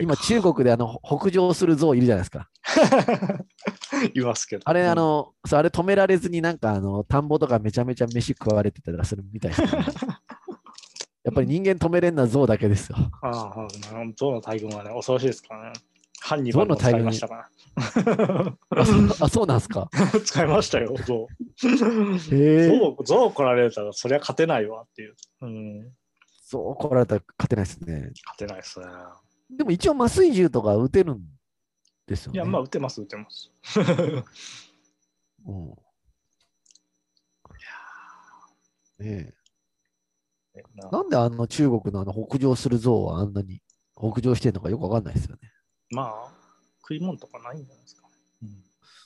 今中国であの北上する象いるじゃないですか。いますけど。あれ、あの、そうあれ止められずになんかあの田んぼとかめちゃめちゃ飯食われてたりとかするみたいですけど やっぱり人間止めれるのは象だけですよ。ああ、象の大群はね、恐ろしいですからね。ハンニバルも使いましたかあそうなんですか。ら。使いましたよ、象。へえ。象、象来られたらそりゃ勝てないわっていう。うん、そう来られたら勝てないですね。勝てないですね。でも一応麻酔銃とか撃てるんですよね。いや、まあ、打てます、打てます。うん、ねえななんであの中国のあの北上する象はあんなに北上してるのかよくわかんないですよね。まあ、食い物とかないんじゃないですか。うん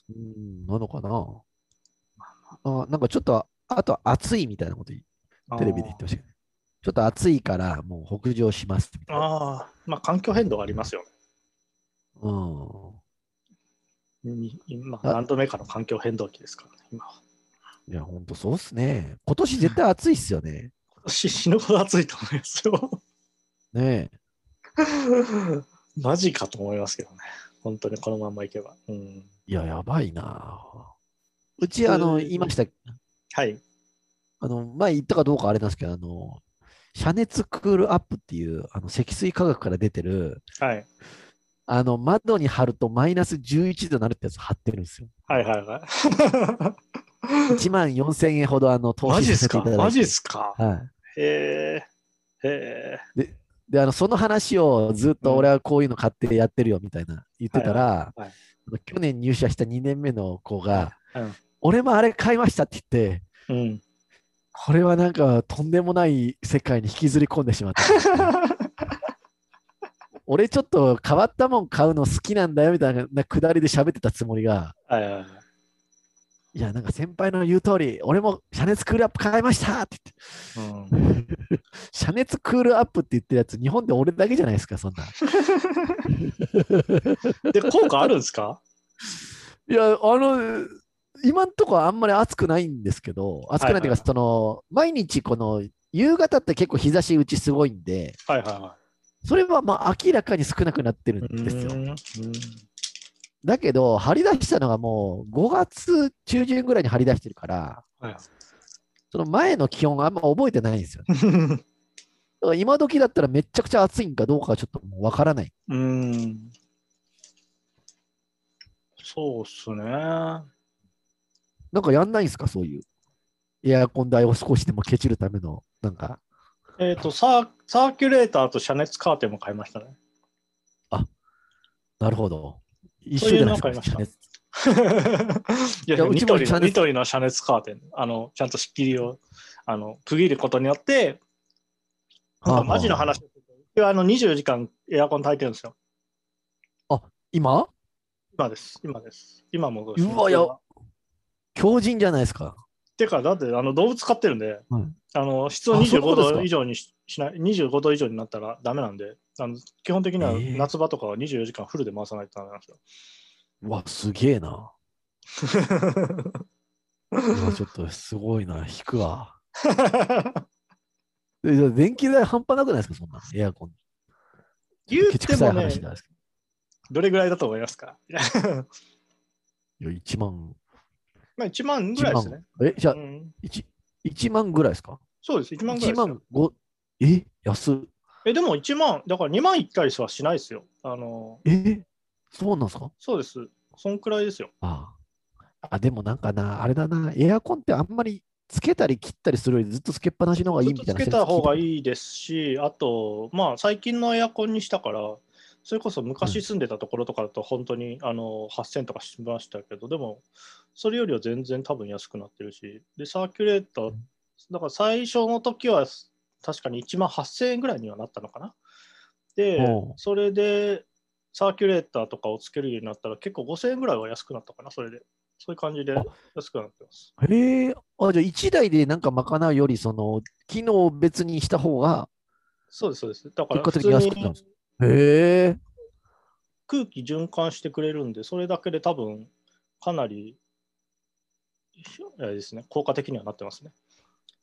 うん、なのかなあなんかちょっと、あと暑いみたいなことテレビで言ってましたけどね。ちょっと暑いからもう北上しますみたいな。ああ、まあ環境変動ありますよね。うん。に今、あ何度目かの環境変動期ですからね、今は。いや、ほんとそうっすね。今年絶対暑いっすよね。し死ぬほど暑いと思いますよ。ね マジかと思いますけどね。本当にこのままいけば。うん、いや、やばいな。うち、あの、言いました、はい。あの、前言ったかどうかあれなんですけど、あの、遮熱クールアップっていう、あの、積水化学から出てる、はい。あの、窓に貼るとマイナス11度になるってやつ貼ってるんですよ。はいはいはい。1万4000円ほど、あの、投マ資ジっすかさせていただいて。マジっすか？はい。へえ。へえ。で、あの、その話をずっと俺はこういうの買ってやってるよみたいな言ってたら、はいはいあの去年入社した2年目の子が、うん俺もあれ買いましたって言って、うん。これはなんかとんでもない世界に引きずり込んでしまった。俺ちょっと変わったもん買うの好きなんだよみたいななくだりで喋ってたつもりが、はいはいはい。いや、なんか先輩の言う通り、俺も遮熱クールアップ買いましたってうん言って、遮熱クールアップって言ってるやつ、日本で俺だけじゃないですか、そんな。で、効果あるんですか？いや、あの、今んとこあんまり暑くないんですけど、暑くないっていうか、その、毎日この、夕方って結構日差しうちすごいんで、はいはいはそれはまあ明らかに少なくなってるい。んですよ。うんだけど、張り出したのがもう5月中旬ぐらいに張り出してるから、はいその前の気温あんま覚えてないんですよ。だから今時だったらめちゃくちゃ暑いんかどうかはちょっともうわからない。うん。そうっすね。なんかやんないんですか、そういう。エアコン代を少しでもケチるための、なんか。えっ、とサー、サーキュレーターと遮熱カーテンも買いましたね。なるほど。一そういう緒じゃないのですか。買いました遮熱いやいやうニトリの、ニトリの遮熱カーテン、あの、ちゃんと仕切りを、あの、区切ることによって、なんかマジの話をすると、うちはあの24時間エアコン炊いてるんですよ。今？今です。今です。今もうわや強靭じゃないですか。てか、だってあの動物飼ってるんで、うんあの室温あそういうこ25とですか？度以上にししない、25度以上になったらダメなんで、あの基本的にはえー夏場とかは24時間フルで回さないとダメなんですよ。うわ、すげえな。ちょっとすごいな。引くわ。電気代半端なくないですか、そんな。エアコン。言っケチくさいてもね、どれぐらいだと思いますか？ど。いや、1万。まあ1万ぐらいですね。え、じゃあう、ん、1, 1万ぐらいですか？そうです、1万ぐらい1ですよ万5、え？安っえ、でも1万、だから2万1回はしないですよ。あの、えそうなんですか？そうです。そんくらいですよ。あああ、でもなんかな、あれだな、エアコンってあんまりつけたり切ったりするよりずっとつけっぱなしの方がいいみたいなけた方がい。いいですし、あと、まあ、最近のエアコンにしたから、それこそ昔住んでたところとかだと、本当に、あの8000とかしましたけど、でも、それよりは全然多分安くなってるし、で、サーキュレーター、だから最初の時は確かに1万8000円ぐらいにはなったのかな。でそれで、サーキュレーターとかをつけるようになったら、結構5000円ぐらいは安くなったかな、それで。そういう感じであ安くなってます。へえ、あ、じゃあ1台でなんか賄うより、その、機能を別にした方が、そうです、そうです。だから結果的にに安くなるんですへえ、空気循環してくれるんで、それだけで多分かなりあれですね、効果的にはなってますね。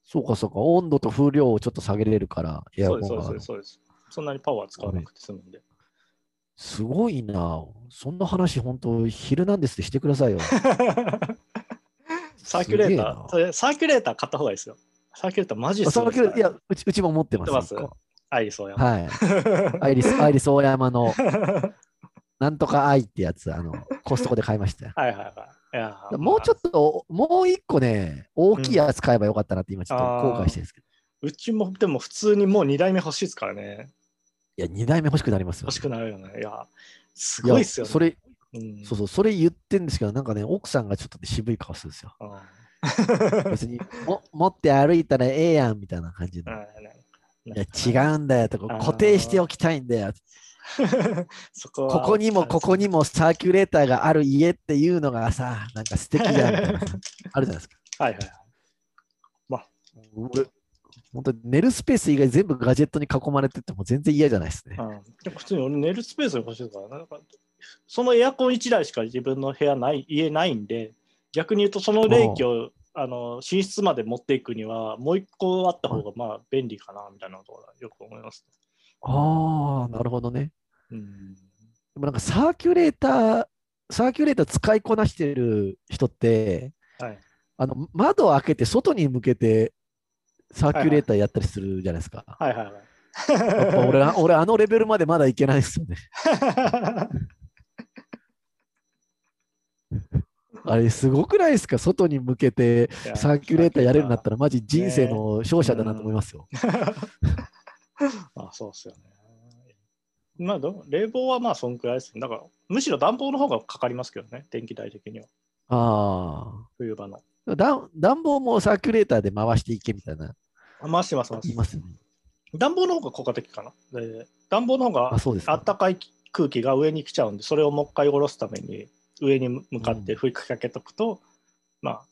そうかそうか、温度と風量をちょっと下げれるから、エアそうです、コンがそうです、そうです。そんなにパワー使わなくて済むんで。すごいな。そんな話、本当、ヒルナンデスでしてくださいよ。サーキュレーター、それサーキュレーター買った方がいいですよ。サーキュレーターマジですサーキュレいや、うちうちも持ってます。アイリスオーヤはい。アイリス、アイリス大山の、なんとかアイってやつ、あの、コストコで買いましたよ。はいはいはい。もうちょっと、もう一個ね、大きいやつ買えばよかったなって今ちょっと後悔してるんですけど。うちもでも普通にもう2台目欲しいですからね。いや、2台目欲しくなりますよ、欲しくなるよね。いや、すごいっすよね。それ、うん、そうそう、それ言ってんですけど、なんかね、奥さんがちょっとね渋い顔するんですよ。うん 別に、も持って歩いたらええやんみたいな感じで。いや、違うんだよとか、固定しておきたいんだよ。そこはここにもここにもサーキュレーターがある家っていうのがさ、なんか素敵じゃん。あるじゃないですか。はいはいはい。俺、本当に寝るスペース以外全部ガジェットに囲まれてても全然嫌じゃないですね。うん、普通に俺寝るスペースが欲しいからなんかそのエアコン1台しか自分の部屋ない家ないんで逆に言うとその冷気をあの寝室まで持っていくには、もう一個あった方がまあ便利かなみたいなことはよく思います、ああ、なるほどね。うん。でもなんかサーキュレーター、サーキュレーター使いこなしてる人って、はい。あの窓を開けて外に向けてサーキュレーターやったりするじゃないですか。はいはいはい。俺あ、俺あのレベルまでまだいけないですよね。あれ、すごくないですか？外に向けてサーキュレーターやれるんだったら、マジ人生の勝者だなと思いますよ。あそうっすよね。まあど、冷房はまあそんくらいですね。だから、むしろ暖房の方がかかりますけどね、電気代的には。あ冬場の。あ。暖暖房もサーキュレーターで回していけみたいなあ回してます、回してま。す。暖房の方が効果的かな。で暖房の方があ、そうですか。あったかい空気が上に来ちゃうんで、それをもう一回下ろすために、上に向かって吹きかけとくと、まあ、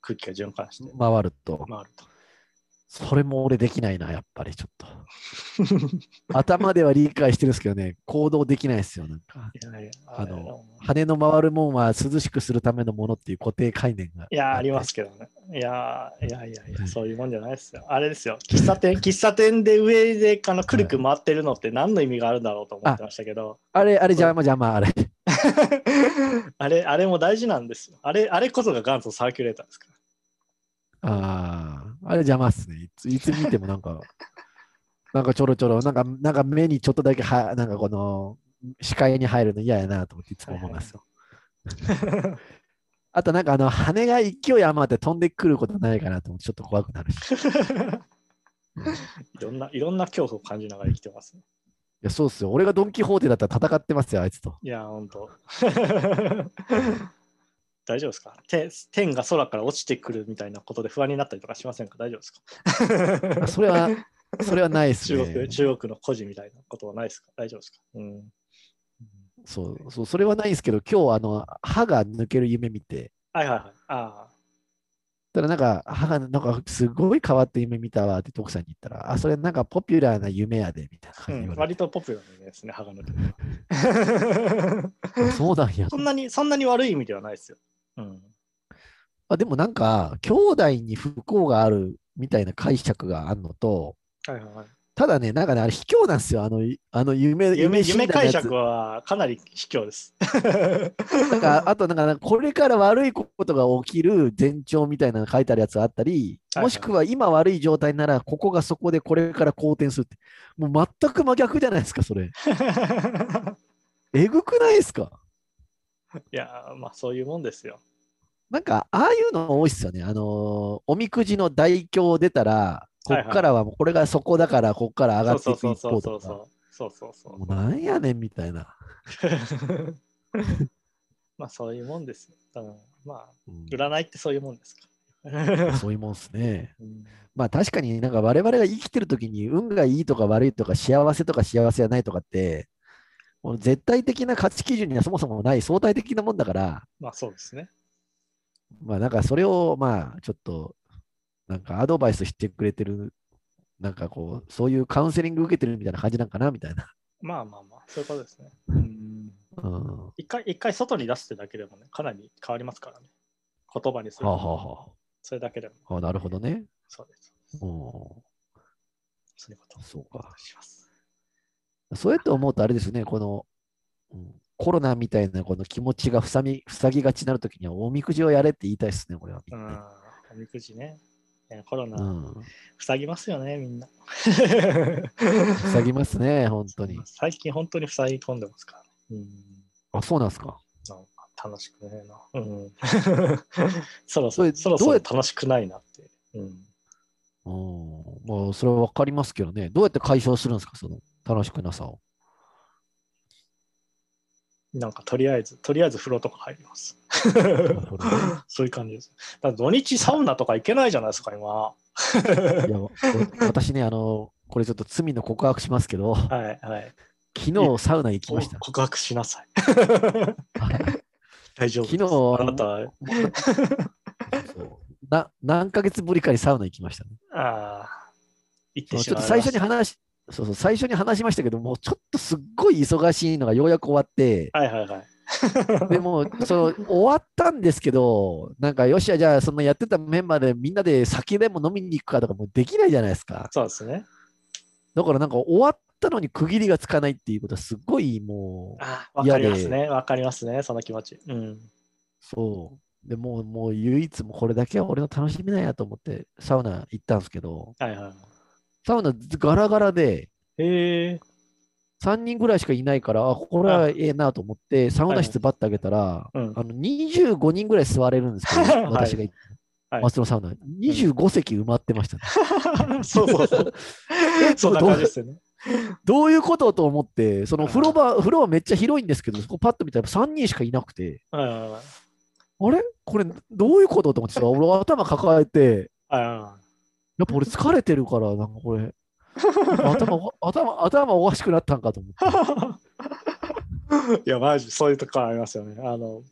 空気が循環して回ると。回ると。それも俺できないな、やっぱりちょっと。頭では理解してるんですけどね、行動できないですよ。なんか、あの羽の回るもんは涼しくするためのものっていう固定概念が。いや、ありますけどね。いや、いやいやいや、はいそういうもんじゃないですよ。あれですよ。喫茶店、喫茶店で上であのくるくる回ってるのって何の意味があるんだろうと思ってましたけど、あれ、あれ邪魔邪魔、あれ。あれ、あれも大事なんですよ。あれ、あれこそが元祖サーキュレーターですから。ああ、あれ邪魔っすね。いついつ 見てもなんか、なんかちょろちょろ、なんか、なんか目にちょっとだけは、なんかこの、視界に入るの嫌やなと思っていつも思いますよ。あとなんかあの、羽が勢い余って飛んでくることないかなと思ってちょっと怖くなるし。いろんな、いろんな恐怖を感じながら生きてます、ね。いや、そうっすよ。俺がドン・キホーテだったら戦ってますよ、あいつと。いや、ほんと。大丈夫ですか？天天が空から落ちてくるみたいなことで不安になったりとかしませんか？大丈夫ですか？あそれは、それはないっす中ね。国中国の孤児みたいなことはないですか？大丈夫ですか、うん、そう、そう、それはないんですけど、今日あの、歯が抜ける夢見て、はいはいはい。あただなんか、歯が、なんか、すごい変わった夢見たわって徳さんに言ったら、あ、それなんかポピュラーな夢やで、みたいな感じで言われて。ん、割とポピュラーですね、歯が抜ける。あ そうなんや。そんなに、そんなに悪い意味ではないですよ。うん。あでもなんか、兄弟に不幸があるみたいな解釈があるのと、はいはいはい。ただね、なんかね、あれ卑怯なんですよ。あの、いあの夢、夢夢解釈はかなり卑怯です。なんか、あとなんか、これから悪いことが起きる前兆みたいなの書いてあるやつがあったり、はいはいもしくは今悪い状態なら、ここがそこでこれから好転するって。もう全く真逆じゃないですか、それ。えぐくないですか？いや、まあそういうもんですよ。なんか、ああいうの多いっすよね。あのーおみくじの大凶出たら、こっからはもうこれがそこだから、こっから上がってそいうく一そうそう方とか。そうそう。そうなんやねんみたいな。まあそういうもんですよ。まあうん占いってそういうもんですから。そういうもんっすね。うんまあ確かになんか我々が生きてる時に運がいいとか悪いとか幸せとか幸せじゃないとかって、もう絶対的な価値基準にはそもそもない相対的なもんだから、まあそうですね。まあなんかそれをまあちょっとなんかアドバイスしてくれてる、なんかこう、そういうカウンセリング受けてるみたいな感じなんかなみたいな。まあまあまあ、そういうことですね。うん一回、一回外に出すってだけでもね、かなり変わりますからね。言葉にする。あ、はあはそれだけでも。あ、あなるほどね。そうです。うん。そういうことそうか。します。そうやって思うとあれですね、この、うんコロナみたいなこの気持ちが塞ぎ塞ぎがちになるときには、おみくじをやれって言いたいですね、これはみうん。おみくじね。コロナ、うん。塞ぎますよね、みんな。塞ぎますね、本当に。最近本当に塞ぎ込んでますから、ね。うん。あ、そうなんですか。なんか楽しくねえな。うん。そろそろ、そろそろどうやって？楽しくないなって。うん。うん。まあ、それはわかりますけどね。どうやって解消するんですか、その楽しくなさを。なんかとりあえず、とりあえず風呂とか入ります。そういう感じです。だ土日サウナとか行けないじゃないですか、今。いや、わ私ね、あの、これちょっと罪の告白しますけど、はいはい。昨日サウナ行きました。告白しなさい。大丈夫です。昨日あなたな何ヶ月ぶりかにサウナ行きましたね。ああ、行ってちょっしまいましたと最初に話し、そうそう、最初に話しましたけど、もうちょっとすっごい忙しいのがようやく終わって、はいはいはい。でも、その終わったんですけど、なんか、よしや、じゃあ、そのやってたメンバーでみんなで酒でも飲みに行くかとかもできないじゃないですか。そうですね。だから、なんか終わったのに区切りがつかないっていうことは、すごいもう、あわかりますね。わかりますね。その気持ち。うん。そう。でもう、もう唯一、もうこれだけは俺の楽しみなんやと思って、サウナ行ったんですけど、はいはい。サウナガラガラで、へえ。3人ぐらいしかいないから、あ、これはええなと思って、サウナ室バッて開けたら、うん。あの25人ぐらい座れるんですけど、はい。私が行ったはい。松野サウナ、25席埋まってましたね。そうそうそう。そんな感じですよね。どういうことと思って、その風呂場、風呂はめっちゃ広いんですけど、そこパッと見たら3人しかいなくて、はいはいはい。あれ？これどういうことと思ってさ、俺頭抱えて、はいはやっぱ俺疲れてるから、なんかこれ、頭お、頭、頭おかしくなったんかと思って。い。いや、マジ、そういうとこありますよね。あの、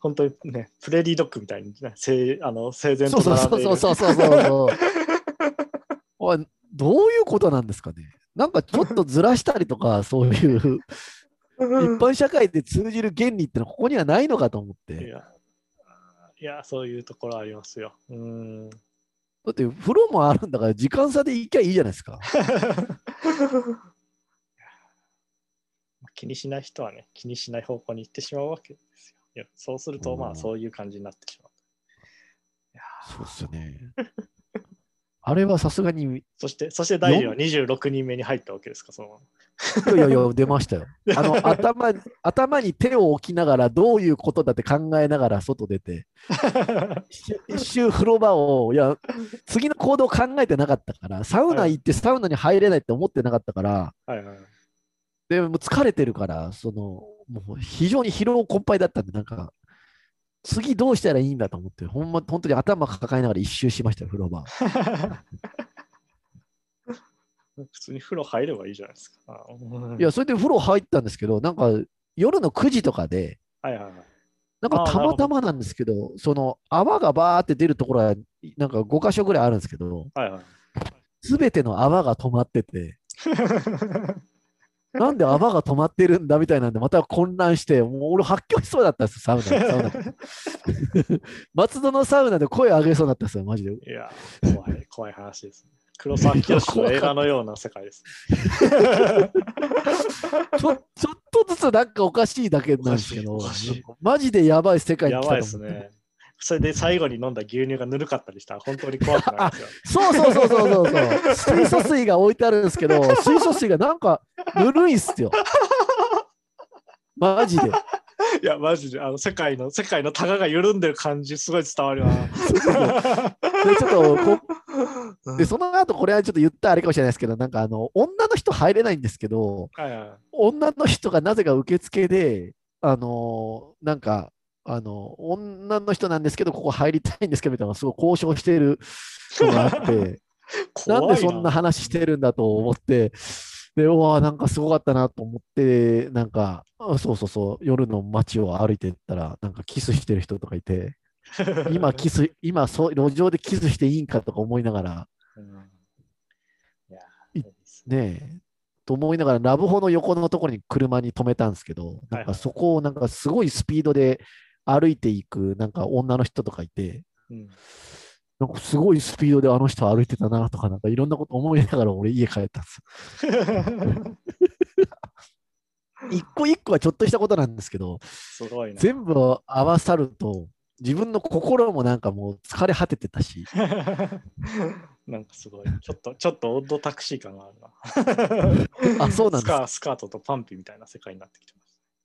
本当にね、プレディドッグみたいに、ね、整あの整然そうそうと並んでいる。そうそうそうそうそう。おいどういうことなんですかねなんかちょっとずらしたりとか、そういう 一般社会で通じる原理ってのはここにはないのかと思っいて。や、いやそういうところありますよ。うん。だって風呂もあるんだから時間差で行きゃいいじゃないですか。気にしない人はね、気にしない方向に行ってしまうわけですよ。そうすると、まあ、うんそういう感じになってしまう。そうっすよね。あれはさすがに、いそして、そして大臣は26人目に入ったわけですか、その。やいやいや、出ましたよ。あの頭に頭に手を置きながら、どういうことだって考えながら外出て、一周風呂場を、いや、次の行動考えてなかったから、サウナ行ってサウナに入れないって思ってなかったから、はいはい。でもう疲れてるから、その、もう非常に疲労困憊だったんで、なんか、次どうしたらいいんだと思って、ほんま、本当に頭抱えながら一周しましたよ、風呂場。普通に風呂入ればいいじゃないですか。うんいや、それで風呂入ったんですけど、なんか、夜の9時とかで、はいはいはい。なんかたまたまなんですけど、その泡がバーって出るところは、なんか5箇所ぐらいあるんですけど、はいはい。すべての泡が止まってて、なんで泡が止まってるんだみたいなんで、また混乱して、もう俺発狂しそうだったんですよ、サウナ。サウナで 松戸のサウナで声上げそうになったんですよ、マジで。いや、怖い、怖い話ですね。黒沢清の映画のような世界です。ちょちょっとずつなんかおかしいだけなんですけどマジでやばい世界にや来たと思ってばいですね。それで最後に飲んだ牛乳がぬるかったりしたら本当に怖くなるんですよ。そうそうそうそうそうそう。水素水が置いてあるんですけど、水素水がなんかぬるいっすよ。マジで。いや、マジで、あの世界の、世界のタガが緩んでる感じ、すごい伝わるわ。で、ちょっとこで、その後、これはちょっと言ったらあれかもしれないですけど、なんかあの、女の人入れないんですけど、はいはい女の人がなぜか受付で、あのなんか、あの、女の人なんですけど、ここ入りたいんですけど、みたいな、すごい交渉してる のがあって、怖な。いんでそんな話してるんだと思って、で、うわーなんかすごかったなと思って、なんか、あそうそうそう、夜の街を歩いてったら、なんかキスしてる人とかいて、今キス、今そう、路上でキスしていいんかとか思いながら、うん。ね。え、と思いながら、ラブホの横のところに車に止めたんですけど、なんかそこをなんかすごいスピードで歩いていく、なんか女の人とかいて、うんなんかすごいスピードであの人歩いてたなとか、なんかいろんなこと思いながら俺家帰ったんですよ。一個一個はちょっとしたことなんですけど、すごいな。全部合わさると、自分の心もなんかもう疲れ果ててたし、なんかすごい。ちょっと、ちょっとオッドタクシー感があるな。あそうなんですスカスカートとパンピみたいな世界になってきてます。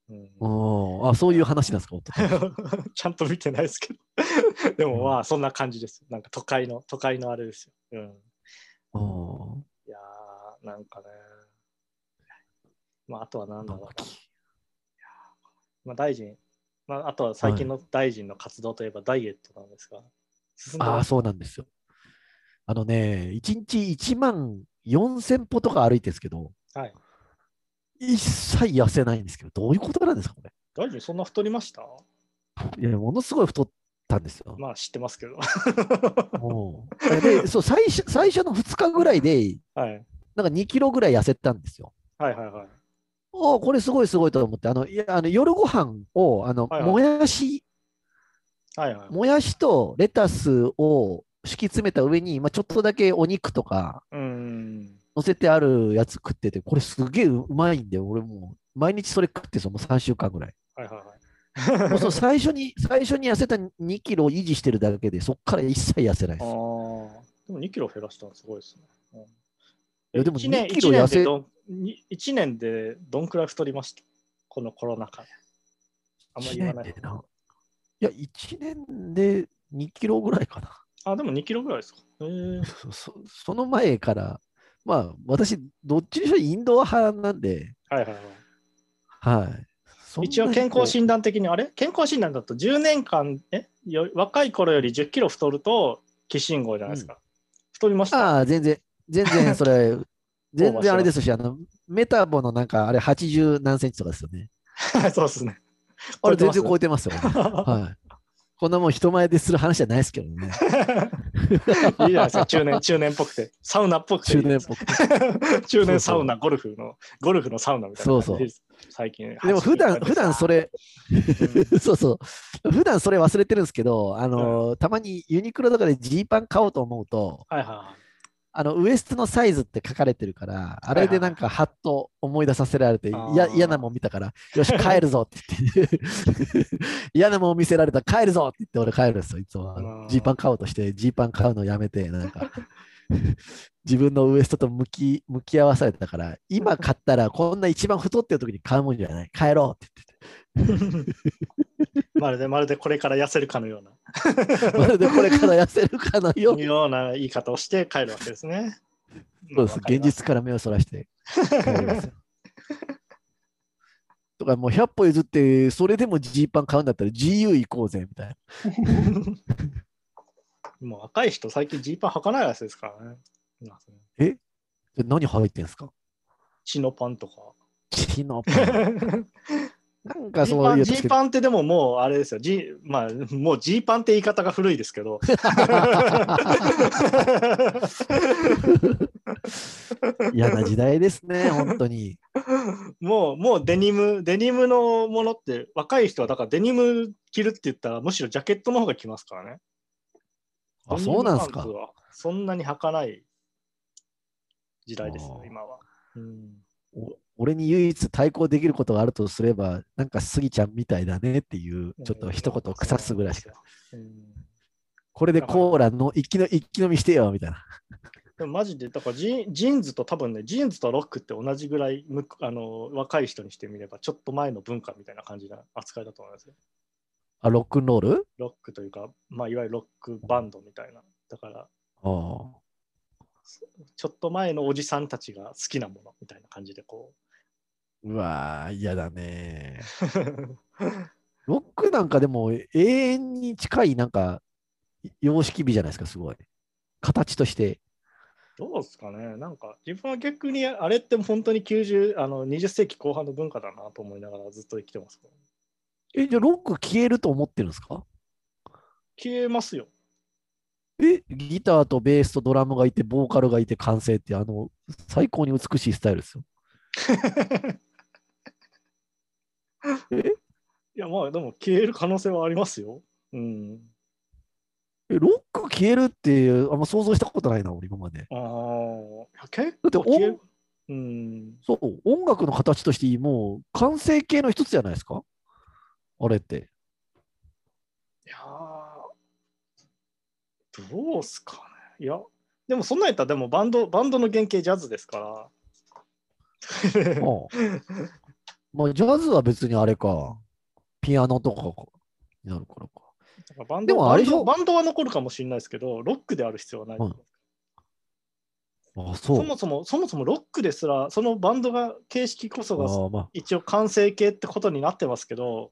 うんうんあそういう話なんですか、夫 ちゃんと見てないですけど。でもまあ、そんな感じです。なんか都会の、都会のあれですよ。うん。うんいやー、なんかね。まあ、あとは何だろうな。まあ、大臣、まあ、あとは最近の大臣の活動といえばダイエットなんですが、進んでああ、そうなんですよ。あのね、1日1万4000歩とか歩いてるんですけど、はい。一切痩せないんですけど、どういうことなんですか、こ大臣、そんな太りました？れ。いや、ものすごい太ったんですよ。まあ、知ってますけど。もうでそう最初最初の2日ぐらいで、はい。なんか2キロぐらい痩せたんですよ。はいはいはい。おこれすごいすごいと思って、あのいやあの夜ご飯をあの、はいはいもやし、はいはい。もやしとレタスを敷き詰めた上に、まあ、ちょっとだけお肉とかうん。乗せてあるやつ食ってて、これすげえうまいんで、俺もう毎日それ食ってそう、もう3週間ぐらい。はいはいはい。もうそう最初に、最初に痩せた2キロを維持してるだけで、そこから一切痩せないああ。です。でも2キロ減らしたのすごいですね。うんいやでも1年2キロ痩せでどんに一年でどんくらい太りました？このコロナ禍。あんまり言わないいや、1年で2キロぐらいかな。あ、でも2キロぐらいですか。そその前から、まあ、私、どっちにしろインドア派なんで、はいはいはい。はい。一応健康診断的にあれ？健康診断だと10年間え？よ若い頃より10キロ太ると寄進号じゃないですか。太りました？ああ、全然、全然それ、全然あれですし、あの、メタボのなんか、あれ80何センチとかですよね。そうですね。あれ全然超ええてますよ、ね。はい。こんなもん人前でする話じゃないですけどね。いいじゃないですか。中年、中年っぽくて。サウナっぽくていい中年っぽく。中年サウナ、ゴルフの、ゴルフのサウナみたいな感じです。最近。でも普段、普段それ、そうそう。普段それ忘れてるんですけど、あの、たまにユニクロとかでジーパン買おうと思うと、はいはあの、ウエストのサイズって書かれてるから、あれでなんかハッと思い出させられて、嫌なもん見たから、よし、帰るぞって言って、嫌なもん見せられたら帰るぞって言って俺帰るんですよ、いつも。ジーパン買おうとして、ジーパン買うのやめて、なんか、自分のウエストと向き向き合わされてたから、今買ったらこんな一番太ってる時に買うもんじゃない、帰ろうってい。まるで、まるでこれから痩せるかのような。まるでこれから痩せるかのように、ような言い方をして帰るわけですね。そうです、現実から目をそらして帰りますよ。とかもう100歩譲って、それでもジーパン買うんだったら GU 行こうぜみたいな。もう若い人、最近ジーパン履かないやつですからね。で何入ってんすか？チノパンとか。チノパン。なんかジーパンそういうジーパンってでももうあれですよ。ジまあ、もうジーパンって言い方が古いですけど。嫌な時代ですね、本当に。もう、もうデニム、デニムのものって、若い人はだからデニム着るって言ったら、むしろジャケットの方が着ますからね。あ、そうなんですかそんなに履かない時代です今は。うんお俺に唯一対抗できることがあるとすれば、なんかスギちゃんみたいだねっていう、ちょっと一言を腐すぐらいしか。うんこれでコーラの一気の一気飲みしてよみたいな。でもマジで、だからジーンズと多分ね、ジーンズとロックって同じぐらいむあの若い人にしてみれば、ちょっと前の文化みたいな感じな扱いだと思いますよ。あ、ロックンロール？ロックというか、まあ、いわゆるロックバンドみたいな。だから、ああ。ちょっと前のおじさんたちが好きなものみたいな感じでこうわー、嫌だね。う。ロックなんかでも永遠に近いなんか様式美じゃないですか、すごい。形として。どうですかねなんか自分は逆にあれって本当に90あの20世紀後半の文化だなと思いながらずっと生きてます。え、じゃあロック消えると思ってるんですか？消えますよ。え、ギターとベースとドラムがいて、ボーカルがいて完成って、あの、最高に美しいスタイルですよ。え？いやまあでも消える可能性はありますよ。うん。えロック消えるってあんま想像したことないな、俺今まで。ああ、結だって構消え音？うん。そう、音楽の形としてもう完成形の一つじゃないですか？あれって。いやーどうすかね。いや、でもそんなんやったらでもバンドバンドの原型ジャズですから。ああまあ、ジャズは別にあれか。ピアノとかになるからか。バンドでもあれバンドは残るかもしれないですけど、ロックである必要はない。うんあそ。そうもそも、そもそもロックですら、そのバンドが形式こそが一応完成形ってことになってますけど、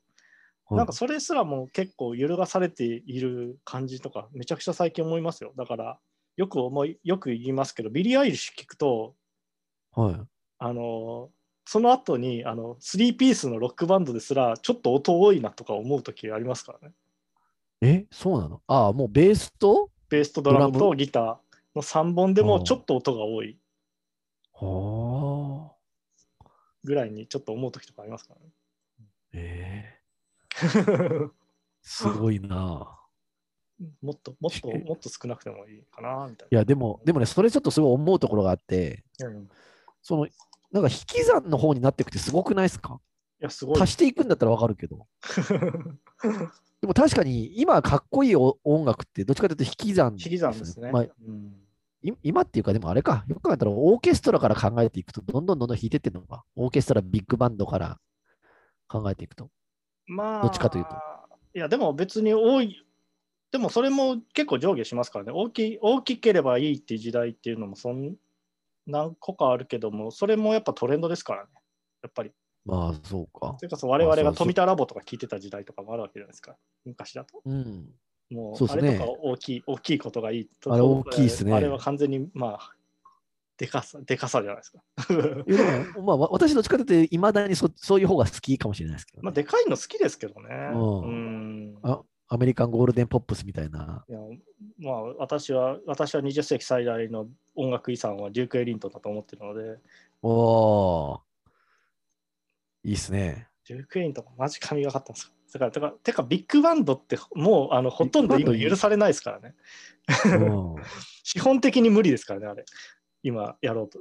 あ、なんかそれすらも結構揺るがされている感じとか、めちゃくちゃ最近思いますよ。だから、よく思い、よく言いますけど、ビリー・アイリッシュ聞くと、はい。あの、その後に、あの、3ピースのロックバンドですら、ちょっと音多いなとか思うときありますからね。え、そうなの？ああ、もうベースと？ベースとドラムとギターの3本でもちょっと音が多い。はあ。ぐらいにちょっと思う時とかありますからね。ええ すごいな。もっともっともっと少なくてもいいかなみたいいや、でも、でもね、それちょっとすごい思うところがあって、な。うん、いその、なんか引き算の方になっていくってすごくないですか？や、すごい。足していくんだったらわかるけど。でも確かに今かっこいいお音楽ってどっちかというと引き算、引き算ですね。まあうんい今っていうかでもあれか、よく考えたらオーケストラから考えていくとどんどんどんどん弾いてってるのか。オーケストラ、ビッグバンドから考えていくと。まあ、どっちかというと。いや、でも別に多い、でもそれも結構上下しますからね。大きい大きければいいっていう時代っていうのもそん何個かあるけども、それもやっぱトレンドですからね。やっぱり。まあそうかそ。れこそ我々が富田ラボとか聞いてた時代とかもあるわけじゃないですか。昔だと。うん。もう、あれとか大きい、大きいことがいいと。あれ大きいっすねあれは完全に、まあ、でかさ、でかさじゃないですか。まあわ私どっちかというといまだにそそういう方が好きかもしれないですけど、ねまあ、でかいの好きですけどね。うんうんあアメリカンゴールデンポップスみたいな。いやまあ、私は私は20世紀最大の音楽遺産はデューク・エリントンだと思ってるので、おー。いいっすね。デューク・エリントンマジ神がかったんですよ。だからてか、てかビッグバンドってもうあのほとんど今許されないですからね。うん 基本的に無理ですからね、あれ。今やろうと。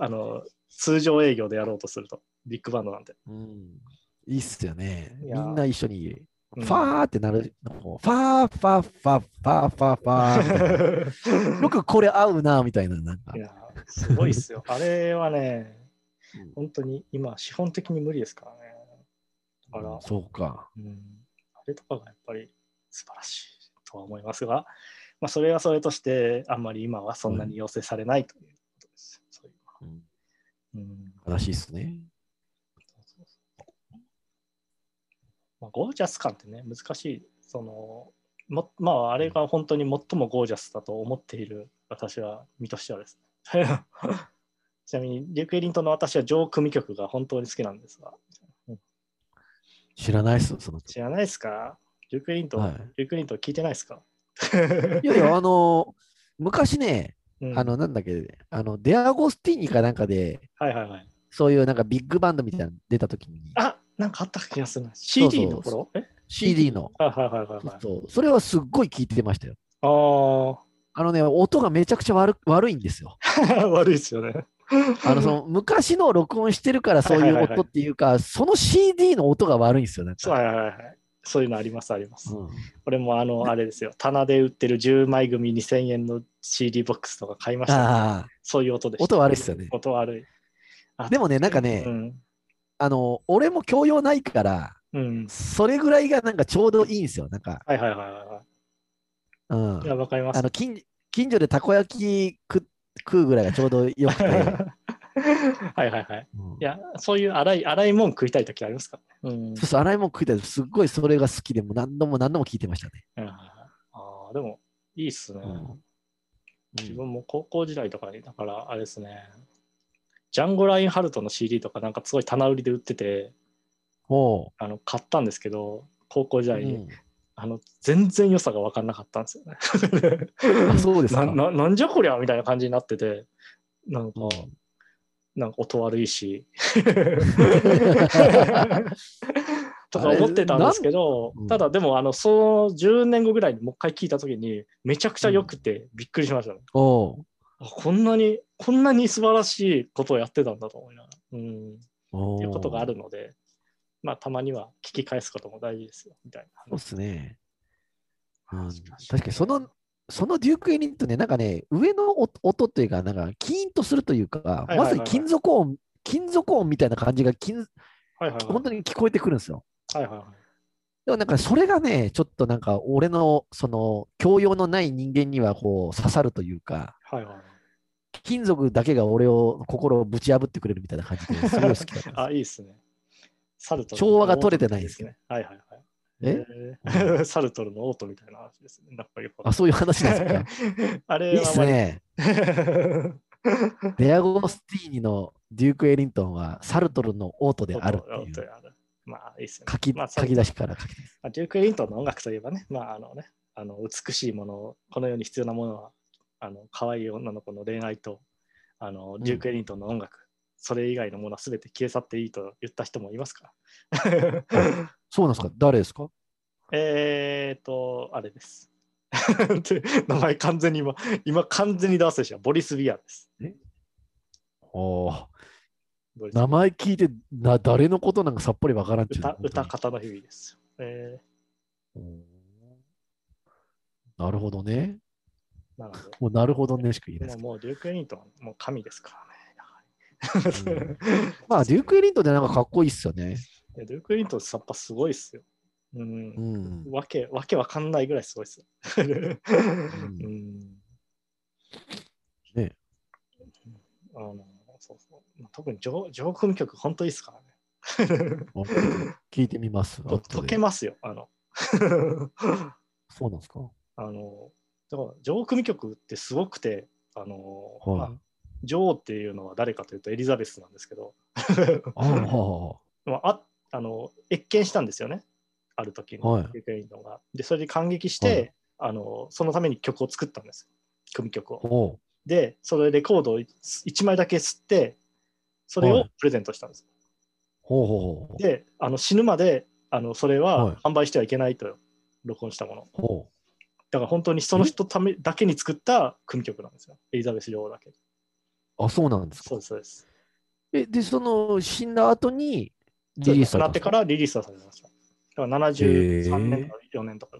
あの通常営業でやろうとすると、ビッグバンドなんて。うんいいっすよね。みんな一緒に、うんファーってなるの。ファー、ファー、ファー、ファー、ファー、ファー。よくこれ合うな、みたいな。なんかい。や、すごいっすよ。あれはねうん、本当に今、資本的に無理ですからね。だから、そうか。うん、あれとかがやっぱり素晴らしいとは思いますが、まあ、それはそれとして、あんまり今はそんなに要請されないということです。そういううんうん悲しいっすね。まあ、ゴージャス感ってね、難しい。そのもまあ、あれが本当に最もゴージャスだと思っている私は、身としてはですね。ちなみに、デューク・エリントンの私は上組曲が本当に好きなんですが、知らないっす、その。知らないですか？デューク・エリントン、はいデューク・エリントン聞いてないですか？いやいや、あの、昔ね、うんあの、なんだっけ、あの、デアゴスティーニかなんかで、はいはいはい。そういうなんかビッグバンドみたいなの出たときに、あなんかあった気がするな。CD の頃？え？CD の、はいはいはいはい、はい。そうそれはすっごい聞いてましたよ。ああのね、音がめちゃくちゃ悪悪いんですよ。あ、悪いですよね。あのその昔の録音してるからそういう音っていうか、その CD の音が悪いんですよ。なんそうかはいはいはい。そういうのありますあります。うんこれもあの、あれですよ。棚で売ってる10枚組2000円の CD ボックスとか買いました、ね。あそういう音でした。音悪いっすよね音悪い。あでもね、なんかね、うん。あの、俺も教養ないから、うん。それぐらいがなんかちょうどいいんですよ。なんか、はいはいはいはうんい。いや、わかります。あの近近所でたこ焼き食食うぐらいがちょうどよくて、はいはいはい。うんいや、そういう粗い、粗いもん食いたいときありますかうん。そうそう、洗い物食いたいすっごいそれが好きで、もう何度も何度も聞いてましたね。うんああ、でも、いいっすね。うん自分も高校時代とかに、だからあれですね、ジャンゴ・ラインハルトの CD とかなんかすごい棚売りで売ってて、ほあの買ったんですけど、高校時う、代に、うんあの全然良さが分かんなかったんですよね。あそうですか。なななんじゃこりゃみたいな感じになってて、なんか、うんなんか音悪いし。とか思ってたんですけどただでもあのその10年後ぐらいにもう一回聞いたときにめちゃくちゃ良くてびっくりしましたね、おうあこんなにこんなに素晴らしいことをやってたんだと思いながら、うん、っていうことがあるので、まあたまには聞き返すことも大事ですよみたいなそうっすね。うん。確かに。その、そのデュークエリントね、なんかね、上の音音というか、なんか、キーンとするというか、まさに金属音、金属音みたいな感じが金、はいはいはい。本当に聞こえてくるんですよ。はいはいはい。でもなんか、それがね、ちょっとなんか、俺の、その、教養のない人間には、こう、刺さるというか、はいはい金属だけが俺を、心をぶち破ってくれるみたいな感じですごい好きだった。あ、いいですね。サルトル調和が取れてないんですよね。はいはいはい。え？えー サルトルのオートみたいな話ですね。なんかよくあ、そういう話なんですか？あれいいっすね。はデアゴスティーニのデューク・エリントンはサルトルのオートであるっていうまあいいっすね。書き,、まあ書き出しから書き出し。まあデューク・エリントンの音楽といえばね、まああのね、あの美しいものを、この世に必要なものは、あの可愛い女の子の恋愛と、あのデューク・エリントンの音楽それ以外のものは全て消え去っていいと言った人もいますか？ら。そうなんですか？誰ですか？えっと、あれです。で 名前完全に今、今完全に出すでしょ。ボリス・ビアです。おーボリスビア名前聞いてな、誰のことなんかさっぱりわからんっちゅう歌歌方の日々です。えうんなるほどね。ー、なので、もうなるほどねしか言えないですもうもうデューク・エリントンはもう神ですからね。やはりまあ、デューク・エリントンってなんかかっこいいっすよね。デューク・エリントンさっぱすごいっすよ。うんう。ん。わけ、わけわかんないぐらいすごいっすよ。うん うん。ねあの、そうそう。まあ特に上上組曲、本当いいっすからね。聞いてみます。後溶でけますよ。あの、そうなんですか？あの、だから上組曲ってすごくて、あの、まあはい。女王っていうのは誰かというとエリザベスなんですけど、ああ、は まあ、ああの謁見したんですよね、ある時に、はい。で、それで感激して、はいあの、そのために曲を作ったんですよ、組曲あ。を。ほで、それレコードを1枚だけ吸って、それをはいプレゼントしたんです。うほうほうほう。で、あの死ぬまであのそれはいは販売してはいけないと、録音したもの。ほだから本当にその人ためだけに作った組曲なんですよ。エリザベス女王だけ。う。あ、そうなんですか？そう。です、そうです。え、で、その死んだ後にリリースされたなってからリリースはされました。だから73年とか4年とか